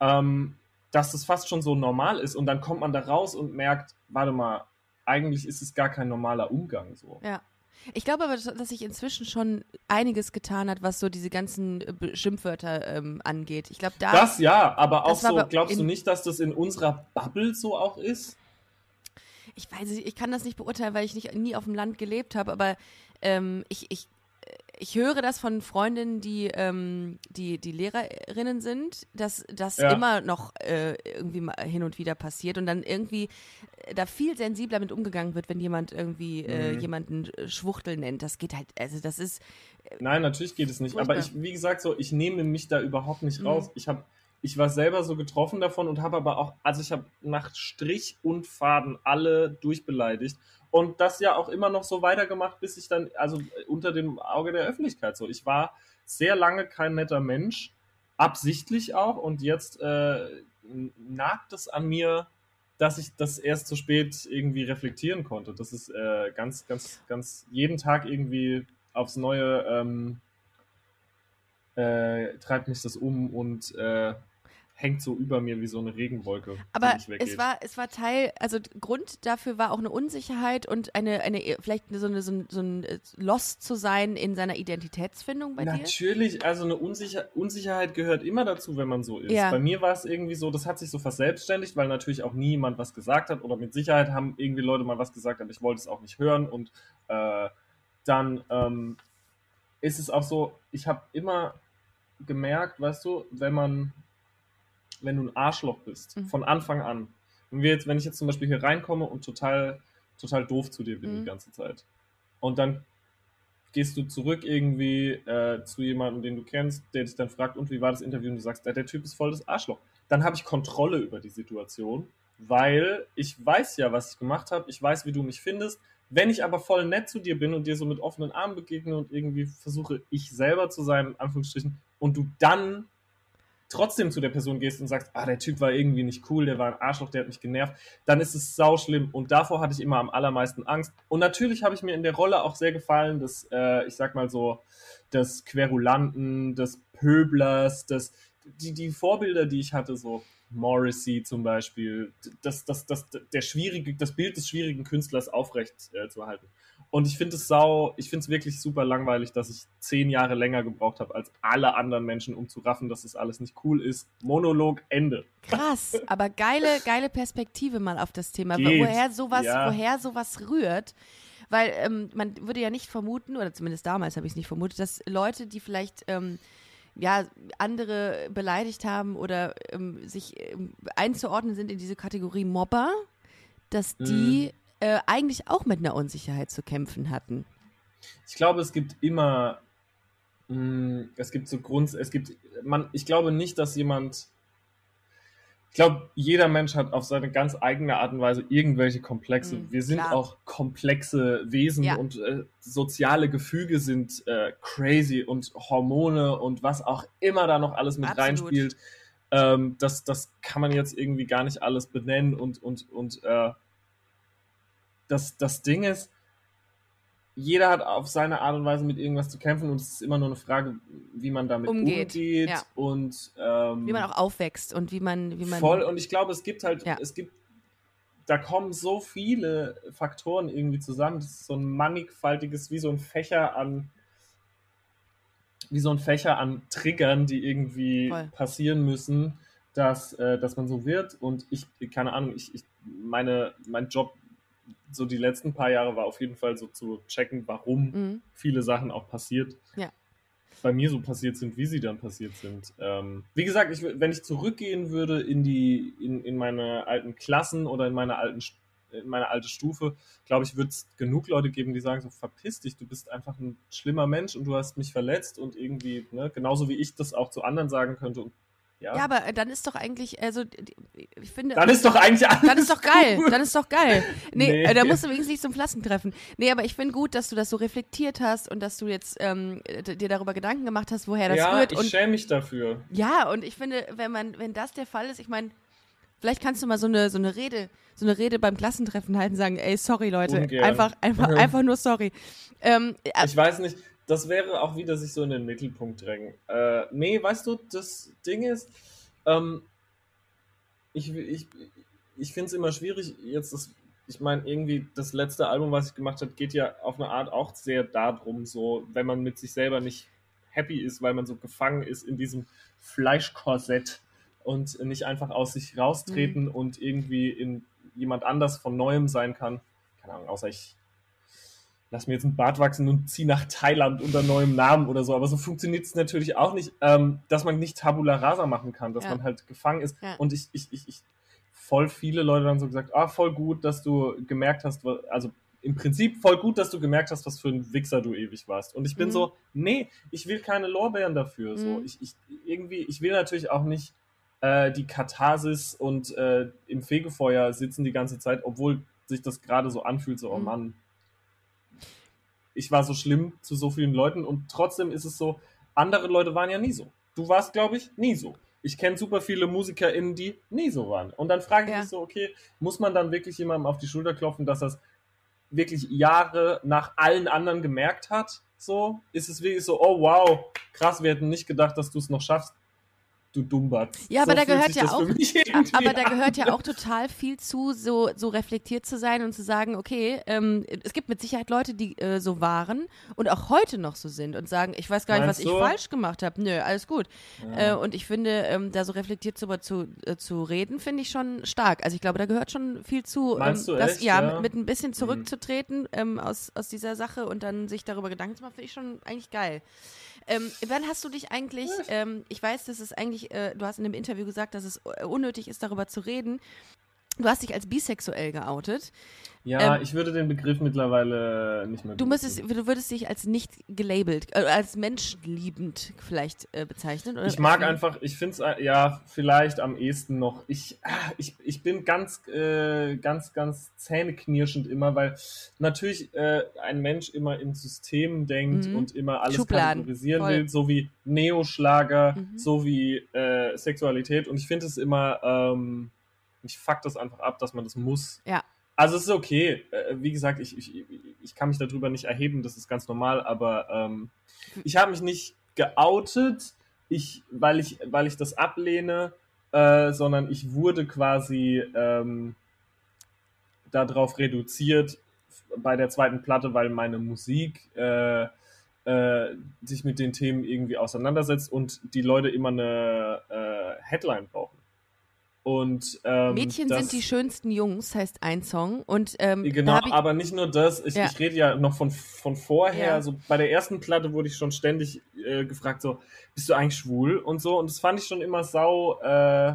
ähm, dass das fast schon so normal ist. Und dann kommt man da raus und merkt, warte mal, eigentlich ist es gar kein normaler Umgang so. Ja. Ich glaube aber, dass sich inzwischen schon einiges getan hat, was so diese ganzen äh, Schimpfwörter ähm, angeht. Ich glaube, da. Das ja, aber auch so, glaubst du nicht, dass das in unserer Bubble so auch ist? ich weiß nicht, ich kann das nicht beurteilen, weil ich nicht, nie auf dem Land gelebt habe, aber ähm, ich, ich, ich höre das von Freundinnen, die, ähm, die, die Lehrerinnen sind, dass das Ja. immer noch äh, irgendwie mal hin und wieder passiert und dann irgendwie äh, da viel sensibler mit umgegangen wird, wenn jemand irgendwie äh, Mhm. jemanden äh, Schwuchtel nennt. Das geht halt, also das ist, Nein, natürlich geht es nicht. Aber ich, Furchtbar. wie gesagt, so, ich nehme mich da überhaupt nicht Mhm. raus. Ich habe, ich war selber so getroffen davon und habe aber auch, also ich habe nach Strich und Faden alle durchbeleidigt und das ja auch immer noch so weitergemacht, bis ich dann, also äh, unter dem Auge der Öffentlichkeit so. Ich war sehr lange kein netter Mensch, absichtlich auch und jetzt äh, nagt es an mir, dass ich das erst zu spät irgendwie reflektieren konnte. Das ist äh, ganz, ganz, ganz jeden Tag irgendwie aufs Neue ähm, äh, treibt mich das um und äh, hängt so über mir wie so eine Regenwolke, Aber es war, es war Teil, also Grund dafür war auch eine Unsicherheit und eine, eine vielleicht so, eine, so, ein, so ein äh, Lost zu sein in seiner Identitätsfindung bei dir. Natürlich, also eine Unsicher Unsicherheit gehört immer dazu, wenn man so ist. Ja. Bei mir war es irgendwie so, das hat sich so verselbstständigt, weil natürlich auch nie jemand was gesagt hat oder mit Sicherheit haben irgendwie Leute mal was gesagt, aber ich wollte es auch nicht hören und äh, dann ähm, ist es auch so, ich habe immer gemerkt, weißt du, wenn man, wenn du ein Arschloch bist, Mhm. von Anfang an, wenn, wir jetzt, wenn ich jetzt zum Beispiel hier reinkomme und total, total doof zu dir bin Mhm. die ganze Zeit und dann gehst du zurück irgendwie äh, zu jemandem, den du kennst, der dich dann fragt, und wie war das Interview? Und du sagst, der, der Typ ist voll das Arschloch. Dann habe ich Kontrolle über die Situation, weil ich weiß ja, was ich gemacht habe. Ich weiß, wie du mich findest. Wenn ich aber voll nett zu dir bin und dir so mit offenen Armen begegne und irgendwie versuche, ich selber zu sein, in Anführungsstrichen, und du dann trotzdem zu der Person gehst und sagst, ah, der Typ war irgendwie nicht cool, der war ein Arschloch, der hat mich genervt, dann ist es sau schlimm. Und davor hatte ich immer am allermeisten Angst. Und natürlich habe ich mir in der Rolle auch sehr gefallen, des, äh, ich sag mal so, des Querulanten, des Pöblers, des, die, die Vorbilder, die ich hatte, so Morrissey zum Beispiel, das, das, das, der schwierige, das Bild des schwierigen Künstlers aufrecht äh, zu halten. Und ich finde es sau, ich finde es wirklich super langweilig, dass ich zehn Jahre länger gebraucht habe als alle anderen Menschen, um zu raffen, dass das alles nicht cool ist. Monolog, Ende. Krass, aber geile, geile Perspektive mal auf das Thema, Geht, woher sowas, ja. woher sowas rührt. Weil ähm, man würde ja nicht vermuten, oder zumindest damals habe ich es nicht vermutet, dass Leute, die vielleicht ähm, ja, andere beleidigt haben oder ähm, sich ähm, einzuordnen sind in diese Kategorie Mobber, dass die äh, eigentlich auch mit einer Unsicherheit zu kämpfen hatten. Ich glaube, es gibt immer, mh, es gibt so Grund, es gibt, man, ich glaube nicht, dass jemand, ich glaube, jeder Mensch hat auf seine ganz eigene Art und Weise irgendwelche Komplexe. Mhm, Wir sind klar. auch komplexe Wesen Ja. und äh, soziale Gefüge sind äh, crazy und Hormone und was auch immer da noch alles mit Absolut. reinspielt. Ähm, das, das kann man jetzt irgendwie gar nicht alles benennen und, und, und äh, das, das Ding ist, jeder hat auf seine Art und Weise mit irgendwas zu kämpfen und es ist immer nur eine Frage, wie man damit Umgeht, umgeht, ja. und ähm, Wie man auch aufwächst und wie man, wie man. voll und ich glaube, es gibt halt, Ja. es gibt, da kommen so viele Faktoren irgendwie zusammen, das ist so ein mannigfaltiges, wie so ein Fächer an wie so ein Fächer an Triggern, die irgendwie Voll. passieren müssen, dass, äh, dass man so wird. Und ich, keine Ahnung, ich, ich meine, mein Job so die letzten paar Jahre war auf jeden Fall so zu checken, warum Mhm. viele Sachen auch passiert. Ja. Bei mir so passiert sind, wie sie dann passiert sind. Ähm, wie gesagt, ich, wenn ich zurückgehen würde in die, in, in meine alten Klassen oder in meine alten in meine alte Stufe, glaube ich, wird es genug Leute geben, die sagen so, verpiss dich, du bist einfach ein schlimmer Mensch und du hast mich verletzt und irgendwie, ne, genauso wie ich das auch zu anderen sagen könnte. Und, ja, Ja, aber äh, dann ist doch eigentlich, also ich finde. dann ist doch eigentlich alles Dann ist doch geil, gut. dann ist doch geil. Nee, Nee. Äh, da musst du wenigstens nicht zum Klassentreffen. Nee, aber ich finde gut, dass du das so reflektiert hast und dass du jetzt ähm, dir darüber Gedanken gemacht hast, woher das ja, rührt. ich schäme mich dafür. ja, und ich finde, wenn man, wenn das der Fall ist, ich meine, vielleicht kannst du mal so eine, so eine Rede, so eine Rede beim Klassentreffen halten, sagen, ey, sorry Leute, Ungern. einfach, einfach, einfach nur sorry. Ähm, äh, Ich weiß nicht, das wäre auch wieder sich so in den Mittelpunkt drängen. Äh, nee, weißt du, das Ding ist, ähm, ich, ich, ich finde es immer schwierig, jetzt das, ich meine, irgendwie das letzte Album, was ich gemacht habe, geht ja auf eine Art auch sehr darum, so, wenn man mit sich selber nicht happy ist, weil man so gefangen ist in diesem Fleischkorsett und nicht einfach aus sich raustreten und irgendwie in jemand anders von Neuem sein kann. Keine Ahnung, außer ich lass mir jetzt einen Bart wachsen und zieh nach Thailand unter neuem Namen oder so. Aber so funktioniert es natürlich auch nicht, ähm, dass man nicht Tabula Rasa machen kann, dass Ja. man halt gefangen ist. Ja. Und ich, ich, ich, ich, voll viele Leute dann so gesagt, ah, voll gut, dass du gemerkt hast, also im Prinzip voll gut, dass du gemerkt hast, was für ein Wichser du ewig warst. Und ich bin Mhm. so, nee, ich will keine Lorbeeren dafür. So, Mhm. ich, ich irgendwie, ich will natürlich auch nicht äh, die Katharsis und äh, im Fegefeuer sitzen die ganze Zeit, obwohl sich das gerade so anfühlt, so, oh Mhm. Mann, ich war so schlimm zu so vielen Leuten und trotzdem ist es so, andere Leute waren ja nie so. Du warst, glaube ich, nie so. Ich kenne super viele MusikerInnen, die nie so waren. Und dann frage ich Ja. mich so, okay, muss man dann wirklich jemandem auf die Schulter klopfen, dass das wirklich Jahre nach allen anderen gemerkt hat? So, ist es wirklich so, oh wow, krass, wir hätten nicht gedacht, dass du es noch schaffst, du Dummbatz. Ja, aber so da gehört ja auch- Aber da gehört ja auch total viel zu, so, so reflektiert zu sein und zu sagen, okay, ähm, es gibt mit Sicherheit Leute, die äh, so waren und auch heute noch so sind und sagen, ich weiß gar nicht, Meinst was ich du? falsch gemacht habe. Nö, alles gut. Ja. Äh, und ich finde, ähm, da so reflektiert zu, äh, zu reden, finde ich schon stark. Also ich glaube, da gehört schon viel zu, Meinst ähm, du dass, echt? ja, Ja. Mit, mit ein bisschen zurückzutreten ähm, aus, aus dieser Sache und dann sich darüber Gedanken zu machen, finde ich schon eigentlich geil. Ähm, wann hast du dich eigentlich, ähm, ich weiß, dass es eigentlich, äh, du hast in dem Interview gesagt, dass es äh, unnötig ist, darüber zu reden. Du hast dich als bisexuell geoutet. Ja, ähm, ich würde den Begriff mittlerweile nicht mehr Du müsstest, du würdest dich als nicht gelabelt, äh, als menschenliebend vielleicht äh, bezeichnen. Oder? Ich mag einfach, ich finde es ja vielleicht am ehesten noch. Ich, ah, ich, ich bin ganz, äh, ganz, ganz zähneknirschend immer, weil natürlich äh, ein Mensch immer in Systemen denkt Mhm. und immer alles Schubladen, kategorisieren voll. will, so wie Neoschlager, Mhm. so wie äh, Sexualität. Und ich finde es immer, ähm, ich fuck das einfach ab, dass man das muss. Ja. Also es ist okay. Äh, wie gesagt, ich, ich, ich kann mich darüber nicht erheben, das ist ganz normal, aber ähm, ich habe mich nicht geoutet, ich, weil, ich, weil ich das ablehne, äh, sondern ich wurde quasi ähm, darauf reduziert, bei der zweiten Platte, weil meine Musik äh, äh, sich mit den Themen irgendwie auseinandersetzt und die Leute immer eine äh, Headline brauchen. Und, ähm, Mädchen das, sind die schönsten Jungs, heißt ein Song. Und ähm, Genau, ich, aber nicht nur das. Ich, Ja. ich rede ja noch von, von vorher. Ja. So bei der ersten Platte wurde ich schon ständig äh, gefragt, so, bist du eigentlich schwul und so. Und das fand ich schon immer sau äh,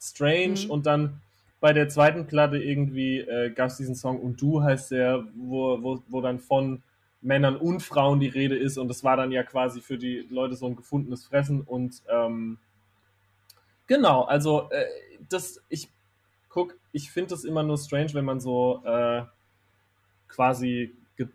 strange. Mhm. Und dann bei der zweiten Platte irgendwie äh, gab es diesen Song Und du heißt der, wo, wo, wo dann von Männern und Frauen die Rede ist. Und das war dann ja quasi für die Leute so ein gefundenes Fressen. Und ähm, genau, also äh, das, ich guck, ich finde das immer nur strange, wenn man so äh, quasi ge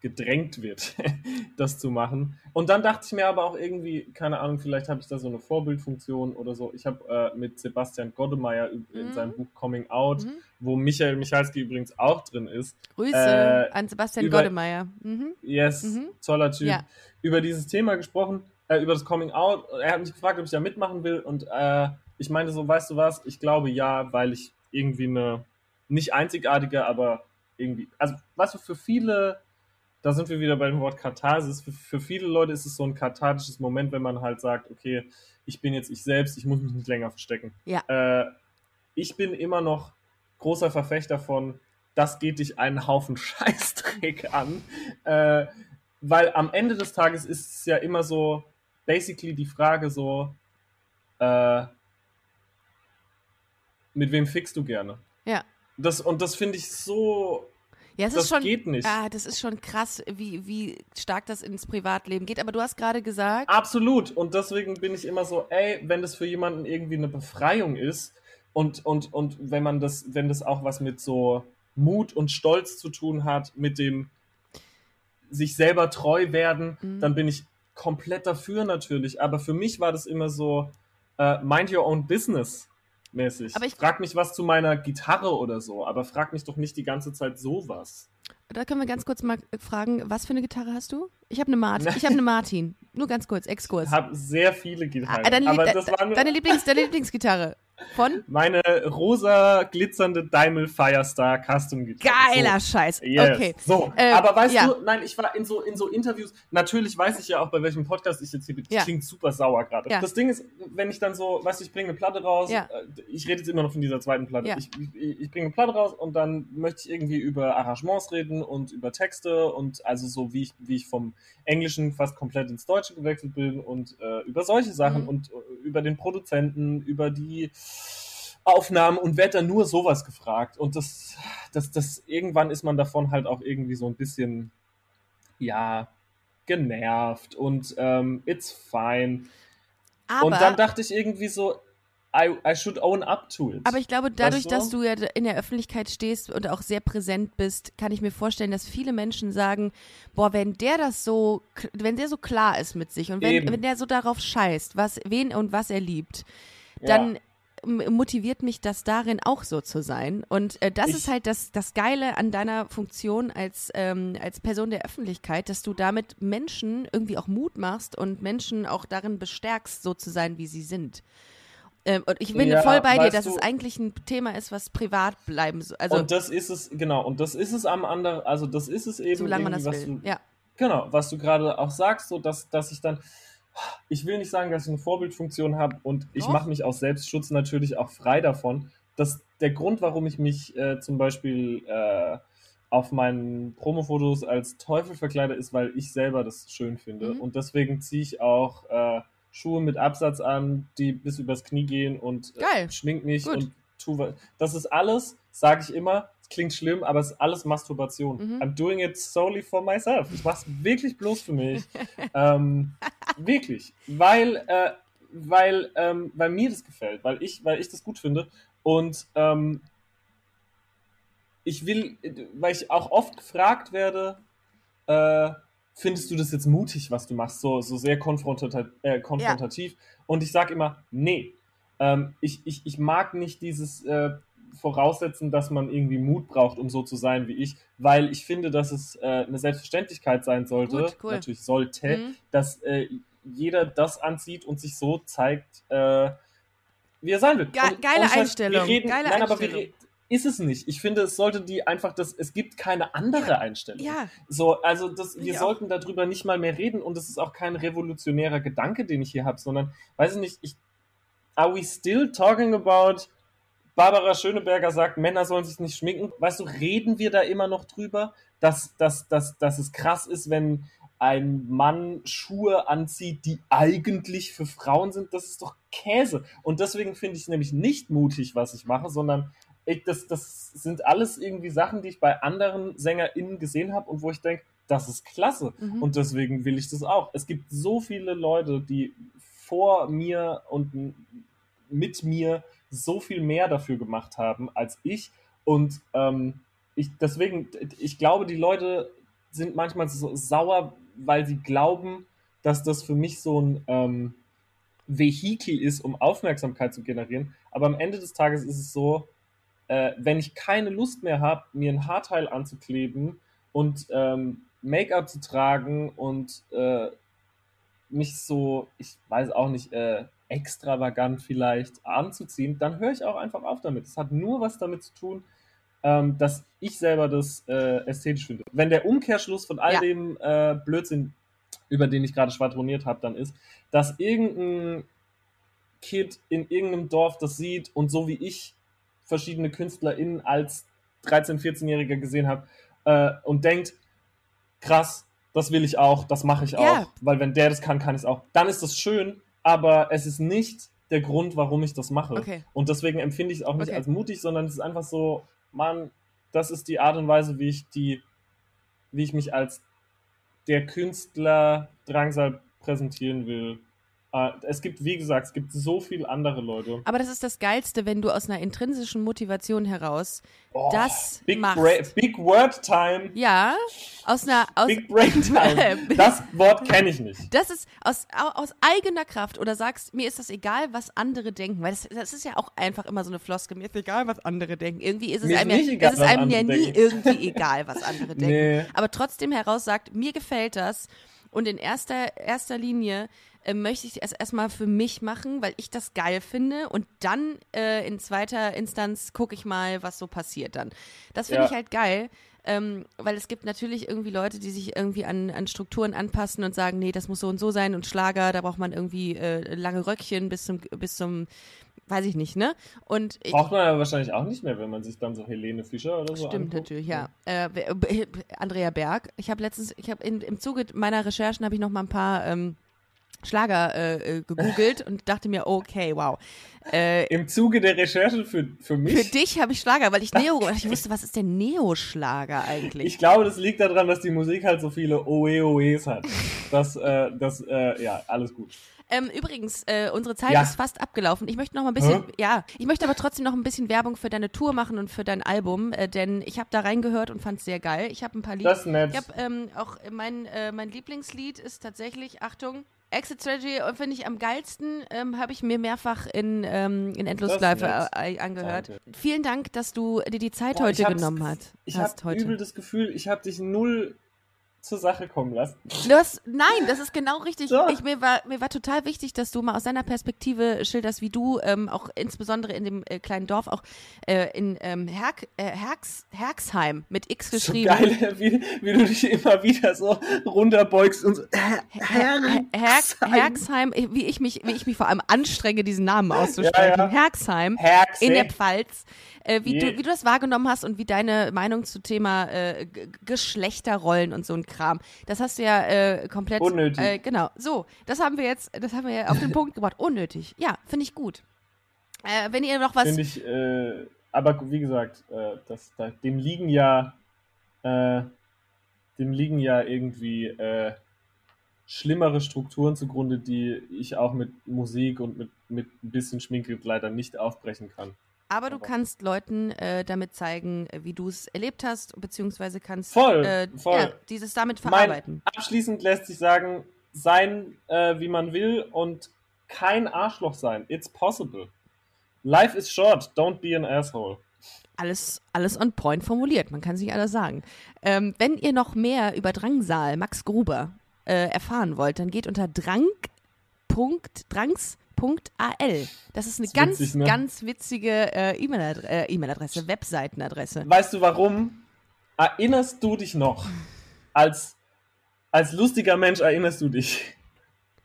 gedrängt wird, das zu machen. Und dann dachte ich mir aber auch irgendwie, keine Ahnung, vielleicht habe ich da so eine Vorbildfunktion oder so. Ich habe äh, mit Sebastian Goddemeyer in Mhm. seinem Buch Coming Out, Mhm. wo Michael Michalski übrigens auch drin ist. Grüße äh, an Sebastian über- Goddemeyer. Mhm. Yes, Mhm. toller Typ. Ja. Über dieses Thema gesprochen, äh, über das Coming Out. Er hat mich gefragt, ob ich da mitmachen will. Und äh, ich meinte so, weißt du was? Ich glaube ja, weil ich irgendwie eine, nicht einzigartige, aber irgendwie, also weißt du, für viele, da sind wir wieder bei dem Wort Katharsis, für, für viele Leute ist es so ein kathartisches Moment, wenn man halt sagt, okay, ich bin jetzt ich selbst, ich muss mich nicht länger verstecken. Ja. Äh, ich bin immer noch großer Verfechter von, das geht dich einen Haufen Scheißdreck an. Äh, weil am Ende des Tages ist es ja immer so, basically die Frage so, äh, mit wem fickst du gerne? Ja. Das, und das finde ich so, Ja, es das schon. geht nicht. Ah, das ist schon krass, wie, wie stark das ins Privatleben geht. Aber du hast gerade gesagt, Absolut. Und deswegen bin ich immer so, ey, wenn das für jemanden irgendwie eine Befreiung ist und, und, und wenn man das, wenn das auch was mit so Mut und Stolz zu tun hat, mit dem sich selber treu werden, Mhm. dann bin ich komplett dafür natürlich. Aber für mich war das immer so, äh, mind your own business mäßig. Aber ich- frag mich was zu meiner Gitarre oder so, aber frag mich doch nicht die ganze Zeit sowas. da können wir ganz kurz mal fragen, was für eine Gitarre hast du? Ich habe eine Martin. Ich habe eine Martin. Nur ganz kurz, Exkurs. Ich habe sehr viele Gitarren, Ah, deine, aber das war nur deine, Lieblings, deine Lieblingsgitarre. Von? Meine rosa glitzernde Daimel Firestar Custom Gitarre. Geiler so. Scheiß. Yes. Okay. So, Ähm, aber weißt ja. du, nein, ich war in so, in so Interviews, natürlich weiß ich ja auch, bei welchem Podcast ich jetzt hier bin. Ja. klingt super sauer gerade. Ja. Das Ding ist, wenn ich dann so, weißt du, ich bringe eine Platte raus, äh, ich rede jetzt immer noch von dieser zweiten Platte. Ich, ich, ich bringe eine Platte raus und dann möchte ich irgendwie über Arrangements reden und über Texte und also so, wie ich, wie ich vom Englischen fast komplett ins Deutsche gewechselt bin und äh, über solche Sachen Mhm. und äh, über den Produzenten, über die Aufnahmen und werde dann nur sowas gefragt. Und das, das, das, irgendwann ist man davon halt auch irgendwie so ein bisschen, ja, genervt und ähm, it's fine. Aber, und dann dachte ich irgendwie so, I, I should own up to it. aber ich glaube, dadurch, du? dass du ja in der Öffentlichkeit stehst und auch sehr präsent bist, kann ich mir vorstellen, dass viele Menschen sagen, boah, wenn der das so, wenn der so klar ist mit sich und wenn, Eben. wenn der so darauf scheißt, was, wen und was er liebt, Ja. dann m- motiviert mich das darin auch so zu sein. Und äh, das Ich- ist halt das, das Geile an deiner Funktion als, ähm, als Person der Öffentlichkeit, dass du damit Menschen irgendwie auch Mut machst und Menschen auch darin bestärkst, so zu sein, wie sie sind. Ähm, und ich bin Ja, voll bei dir, dass du- es eigentlich ein Thema ist, was privat bleiben soll. Also, und das ist es, genau, und das ist es am anderen, also das ist es eben, solange man das was will. du, Ja. Genau, was du gerade auch sagst, so dass, dass ich dann, ich will nicht sagen, dass ich eine Vorbildfunktion habe und ich mache mich aus Selbstschutz natürlich auch frei davon. dass der Grund, warum ich mich äh, zum Beispiel äh, auf meinen Promofotos als Teufel verkleide, ist, weil ich selber das schön finde. Mhm. Und deswegen ziehe ich auch äh, Schuhe mit Absatz an, die bis übers Knie gehen und äh, schmink mich Gut. und tu was. Das ist alles, sage ich immer, es klingt schlimm, aber es ist alles Masturbation. Mhm. I'm doing it solely for myself. Ich mache es wirklich bloß für mich. ähm, wirklich. Weil, äh, weil, ähm, weil mir das gefällt, weil ich, weil ich das gut finde. Und ähm, ich will, weil ich auch oft gefragt werde, äh, findest du das jetzt mutig, was du machst, so, so sehr konfrontata äh, konfrontativ? Und ich sage immer, nee. Ähm, ich, ich, ich mag nicht dieses äh, Voraussetzen, dass man irgendwie Mut braucht, um so zu sein wie ich, weil ich finde, dass es äh, eine Selbstverständlichkeit sein sollte, Gut, cool. natürlich sollte, Mhm. dass äh, jeder das anzieht und sich so zeigt, äh, wie er sein will. Ge Und geile ohne Scheiß, Einstellung, Wir reden, geile nein, aber wir Einstellung. re ist es nicht. Ich finde, es sollte die einfach das, es gibt keine andere Ja. Einstellung. Ja, So, also das, wir auch. sollten darüber nicht mal mehr reden und es ist auch kein revolutionärer Gedanke, den ich hier habe, sondern, weiß ich nicht, ich, are we still talking about Barbara Schöneberger sagt, Männer sollen sich nicht schminken. Weißt du, reden wir da immer noch drüber, dass, dass, dass, dass es krass ist, wenn ein Mann Schuhe anzieht, die eigentlich für Frauen sind? Das ist doch Käse. Und deswegen finde ich es nämlich nicht mutig, was ich mache, sondern ich, das, das sind alles irgendwie Sachen, die ich bei anderen SängerInnen gesehen habe und wo ich denke, das ist klasse. Mhm. Und deswegen will ich das auch. Es gibt so viele Leute, die vor mir und mit mir so viel mehr dafür gemacht haben als ich. Und ähm, ich, deswegen, ich glaube, die Leute sind manchmal so sauer, weil sie glauben, dass das für mich so ein ähm, Vehikel ist, um Aufmerksamkeit zu generieren. Aber am Ende des Tages ist es so, äh, wenn ich keine Lust mehr habe, mir ein Haarteil anzukleben und ähm, Make-up zu tragen und äh, mich so, ich weiß auch nicht, äh, extravagant vielleicht anzuziehen, dann höre ich auch einfach auf damit. Es hat nur was damit zu tun, ähm, dass ich selber das äh, ästhetisch finde. Wenn der Umkehrschluss von all Ja. dem äh, Blödsinn, über den ich gerade schwadroniert habe, dann ist, dass irgendein Kid in irgendeinem Dorf das sieht und so wie ich verschiedene KünstlerInnen als 13-, 14-Jähriger gesehen habe äh, und denkt, krass, das will ich auch, das mache ich auch, Ja. weil wenn der das kann, kann ich es auch. Dann ist das schön, aber es ist nicht der Grund, warum ich das mache. Okay. Und deswegen empfinde ich es auch nicht Okay. als mutig, sondern es ist einfach so, Mann, das ist die Art und Weise, wie ich die, wie ich mich als der Künstler Drangsal präsentieren will. Äh, es gibt, wie gesagt, es gibt so viel andere Leute. Aber das ist das Geilste, wenn du aus einer intrinsischen Motivation heraus Oh, das Big, machst. Bra Big Word Time. Ja, aus einer, aus, Big Brain Time. Das Wort kenne ich nicht. das ist aus, au- aus eigener Kraft oder sagst, mir ist das egal, was andere denken, weil das, das ist ja auch einfach immer so eine Floskel, mir ist egal, was andere denken. Irgendwie ist es Mir ist einem, ja, nicht egal, ist einem ja nie denken. irgendwie egal, was andere denken. Nee. Aber trotzdem heraus sagt, mir gefällt das und in erster, erster Linie äh, möchte ich es erstmal für mich machen, weil ich das geil finde und dann äh, in zweiter Instanz gucke ich mal, was so passiert dann. Das finde Ja. ich halt geil. Ähm, weil es gibt natürlich irgendwie Leute, die sich irgendwie an, an Strukturen anpassen und sagen, nee, das muss so und so sein und Schlager, da braucht man irgendwie äh, lange Röckchen bis zum, bis zum, weiß ich nicht, ne? Und ich, Braucht man ja wahrscheinlich auch nicht mehr, wenn man sich dann so Helene Fischer oder so Stimmt anguckt. natürlich, ja. Äh, wer- b- Andrea Berg. Ich habe letztens, ich habe im Zuge meiner Recherchen habe ich noch mal ein paar ähm, Schlager äh, äh, gegoogelt und dachte mir, okay, wow. Äh, Im Zuge der Recherche für, für mich. für dich habe ich Schlager, weil ich Neo, ich wusste, was ist denn Neo-Schlager eigentlich? Ich glaube, das liegt daran, dass die Musik halt so viele Oe-Oes hat. Das, äh, das, äh, ja, alles gut. Ähm, übrigens, äh, unsere Zeit Ja. ist fast abgelaufen. Ich möchte noch mal ein bisschen, Hä? ja, ich möchte aber trotzdem noch ein bisschen Werbung für deine Tour machen und für dein Album, äh, denn ich habe da reingehört und fand es sehr geil. Ich habe ein paar Lieder. Das ist nett. Ich habe ähm, auch mein, äh, mein Lieblingslied ist tatsächlich, Achtung, Exit Strategy und finde ich am geilsten, ähm, habe ich mir mehrfach in, ähm, in Endlosschleife Das ist äh, angehört. Danke. Vielen Dank, dass du dir die Zeit Boah, heute genommen hat, Ich hast habe übel das Gefühl, ich habe dich null zur Sache kommen lassen. Du hast, nein, das ist genau richtig. So. Ich, mir, war, mir war total wichtig, dass du mal aus deiner Perspektive schilderst, wie du ähm, auch insbesondere in dem äh, kleinen Dorf, auch äh, in ähm, Herk, äh, Herx, Herxheim mit X So geschrieben. geil, wie, wie du dich immer wieder so runterbeugst und so. Her Herx, Herxheim, äh, wie ich mich, wie ich mich vor allem anstrenge, diesen Namen auszusprechen. Ja, ja. Herxheim Herxe. in der Pfalz. Äh, wie, du, Je. wie du das wahrgenommen hast und wie deine Meinung zu Thema äh, G- Geschlechterrollen und so ein Kram. Das hast du ja äh, komplett. Unnötig. Äh, genau. So, das haben wir jetzt, das haben wir ja auf den Punkt gebracht. Unnötig. Ja, finde ich gut. Äh, wenn ihr noch was. Finde ich, äh, aber wie gesagt, äh, das, da, dem liegen ja, äh, dem liegen ja irgendwie äh, schlimmere Strukturen zugrunde, die ich auch mit Musik und mit, mit ein bisschen Schminke leider nicht aufbrechen kann. Aber du kannst Leuten äh, damit zeigen, äh, wie du es erlebt hast, beziehungsweise kannst Voll, äh, voll. Ja, dieses damit Mein, verarbeiten. abschließend lässt sich sagen, sein, äh, wie man will und kein Arschloch sein. It's possible. Life is short, don't be an asshole. Alles, alles on point formuliert, man kann sich alles sagen. Ähm, wenn ihr noch mehr über Drangsal, Max Gruber, äh, erfahren wollt, dann geht unter drang. Punkt, drangs .al. Das ist eine Das ganz, witzig, ne? ganz witzige äh, E-Mail-Adresse, äh, E-Mail-Adresse, Webseitenadresse. Weißt du warum? Erinnerst du dich noch? Als, als lustiger Mensch erinnerst du dich.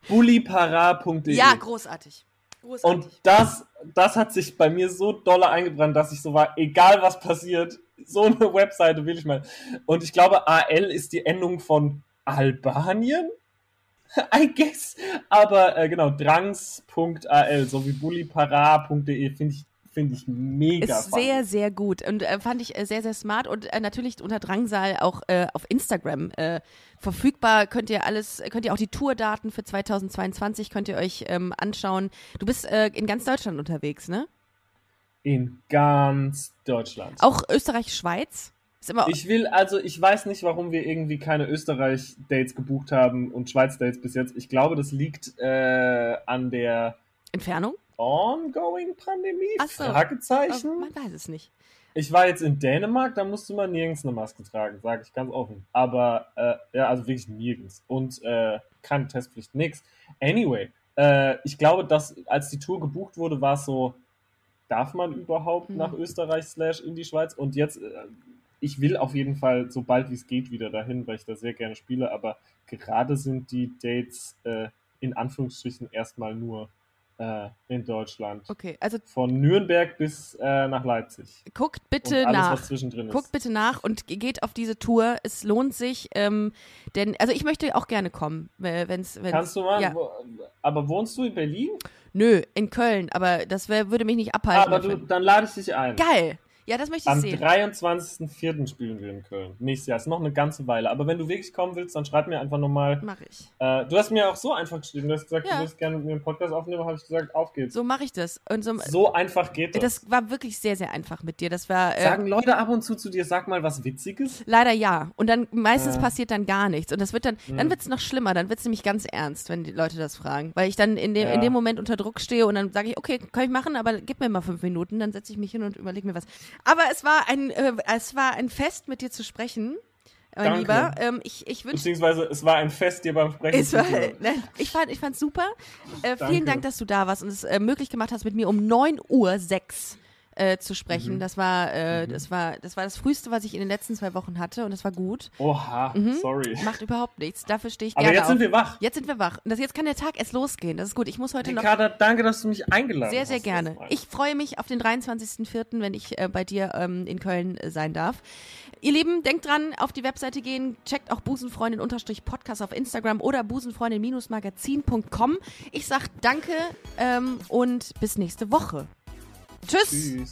bullipara.de Ja, großartig. Großartig. Und das, das hat sich bei mir so dolle eingebrannt, dass ich so war, egal was passiert, so eine Webseite will ich mal. Und ich glaube, AL ist die Endung von Albanien? I guess. Aber äh, genau, drangs.al sowie bullipara.de finde ich, finde ich mega ist sehr, sehr gut und äh, fand ich äh, sehr, sehr smart und äh, natürlich unter Drangsal auch äh, auf Instagram äh, verfügbar. Könnt ihr alles, könnt ihr auch die Tourdaten für 2022 könnt ihr euch ähm, anschauen. Du bist äh, in ganz Deutschland unterwegs, ne? In ganz Deutschland. Auch Österreich, Schweiz? Ich will, also ich weiß nicht, warum wir irgendwie keine Österreich-Dates gebucht haben und Schweiz-Dates bis jetzt. Ich glaube, das liegt äh, an der Entfernung? ongoing Pandemie? Ach so. Fragezeichen. Oh, man weiß es nicht. Ich war jetzt in Dänemark, da musste man nirgends eine Maske tragen, sage ich ganz offen. Aber, äh, ja, also wirklich nirgends. Und äh, keine Testpflicht, nix. Anyway, äh, ich glaube, dass als die Tour gebucht wurde, war es so, darf man überhaupt Hm. nach Österreich slash in die Schweiz? Und jetzt, äh, ich will auf jeden Fall so bald wie es geht wieder dahin, weil ich da sehr gerne spiele. Aber gerade sind die Dates äh, in Anführungsstrichen erstmal nur äh, in Deutschland. Okay, also Von Nürnberg bis äh, nach Leipzig. guckt bitte alles, nach. was zwischendrin ist. Guckt bitte nach und ge- geht auf diese Tour. Es lohnt sich, ähm, denn also ich möchte auch gerne kommen, wenn es Kannst du mal? Ja. Wo, aber wohnst du in Berlin? Nö, in Köln, aber das wär, würde mich nicht abhalten. aber du, dann lade ich dich ein. Geil. Ja, das möchte ich Am sehen. 23.04. spielen wir in Köln. Nächstes Jahr. Ist noch eine ganze Weile. Aber wenn du wirklich kommen willst, dann schreib mir einfach nochmal. Mache ich. Äh, du hast mir auch so einfach geschrieben. Du hast gesagt, Ja. du willst gerne mit mir einen Podcast aufnehmen. habe ich gesagt, auf geht's. So, So mache ich das. Und so, einfach geht das. das war wirklich sehr, sehr einfach mit dir. Das war äh, Sagen Leute ab und zu zu dir, sag mal was Witziges. leider ja. Und dann meistens Ja. passiert dann gar nichts. Und das wird dann, dann Hm. wird es noch schlimmer. Dann wird es nämlich ganz ernst, wenn die Leute das fragen. Weil ich dann in dem, in Ja. dem Moment unter Druck stehe und dann sage ich, okay, kann ich machen, aber gib mir mal fünf Minuten. Dann setze ich mich hin und überlege mir was. Aber es war ein, äh, es war ein Fest, mit dir zu sprechen. Mein Danke. Lieber, ähm, ich, ich wünsche Beziehungsweise es war ein Fest, dir beim Sprechen Es war, nein, ich fand fand's super. Äh, vielen Dank, dass du da warst und es äh, möglich gemacht hast, mit mir um 9 Uhr 6 äh, zu sprechen. Mhm. Das war äh, das war das war das früheste, was ich in den letzten zwei Wochen hatte und es war gut. Oha, sorry. Macht überhaupt nichts. Dafür stehe ich Aber Mhm. gerne jetzt sind auf. wir wach. Jetzt sind wir wach. Und das, jetzt kann der Tag erst losgehen. Das ist gut. Ich muss heute noch Ricarda, danke, dass du mich eingeladen sehr, hast. sehr gerne. Das war- Ich freue mich auf den 23.04., wenn ich äh, bei dir ähm, in Köln äh, sein darf. Ihr Lieben, denkt dran, auf die Webseite gehen, checkt auch Busenfreundin-Podcast auf Instagram oder busenfreundin-magazin.com. Ich sag danke ähm, und bis nächste Woche. Tschüss. Tschüss.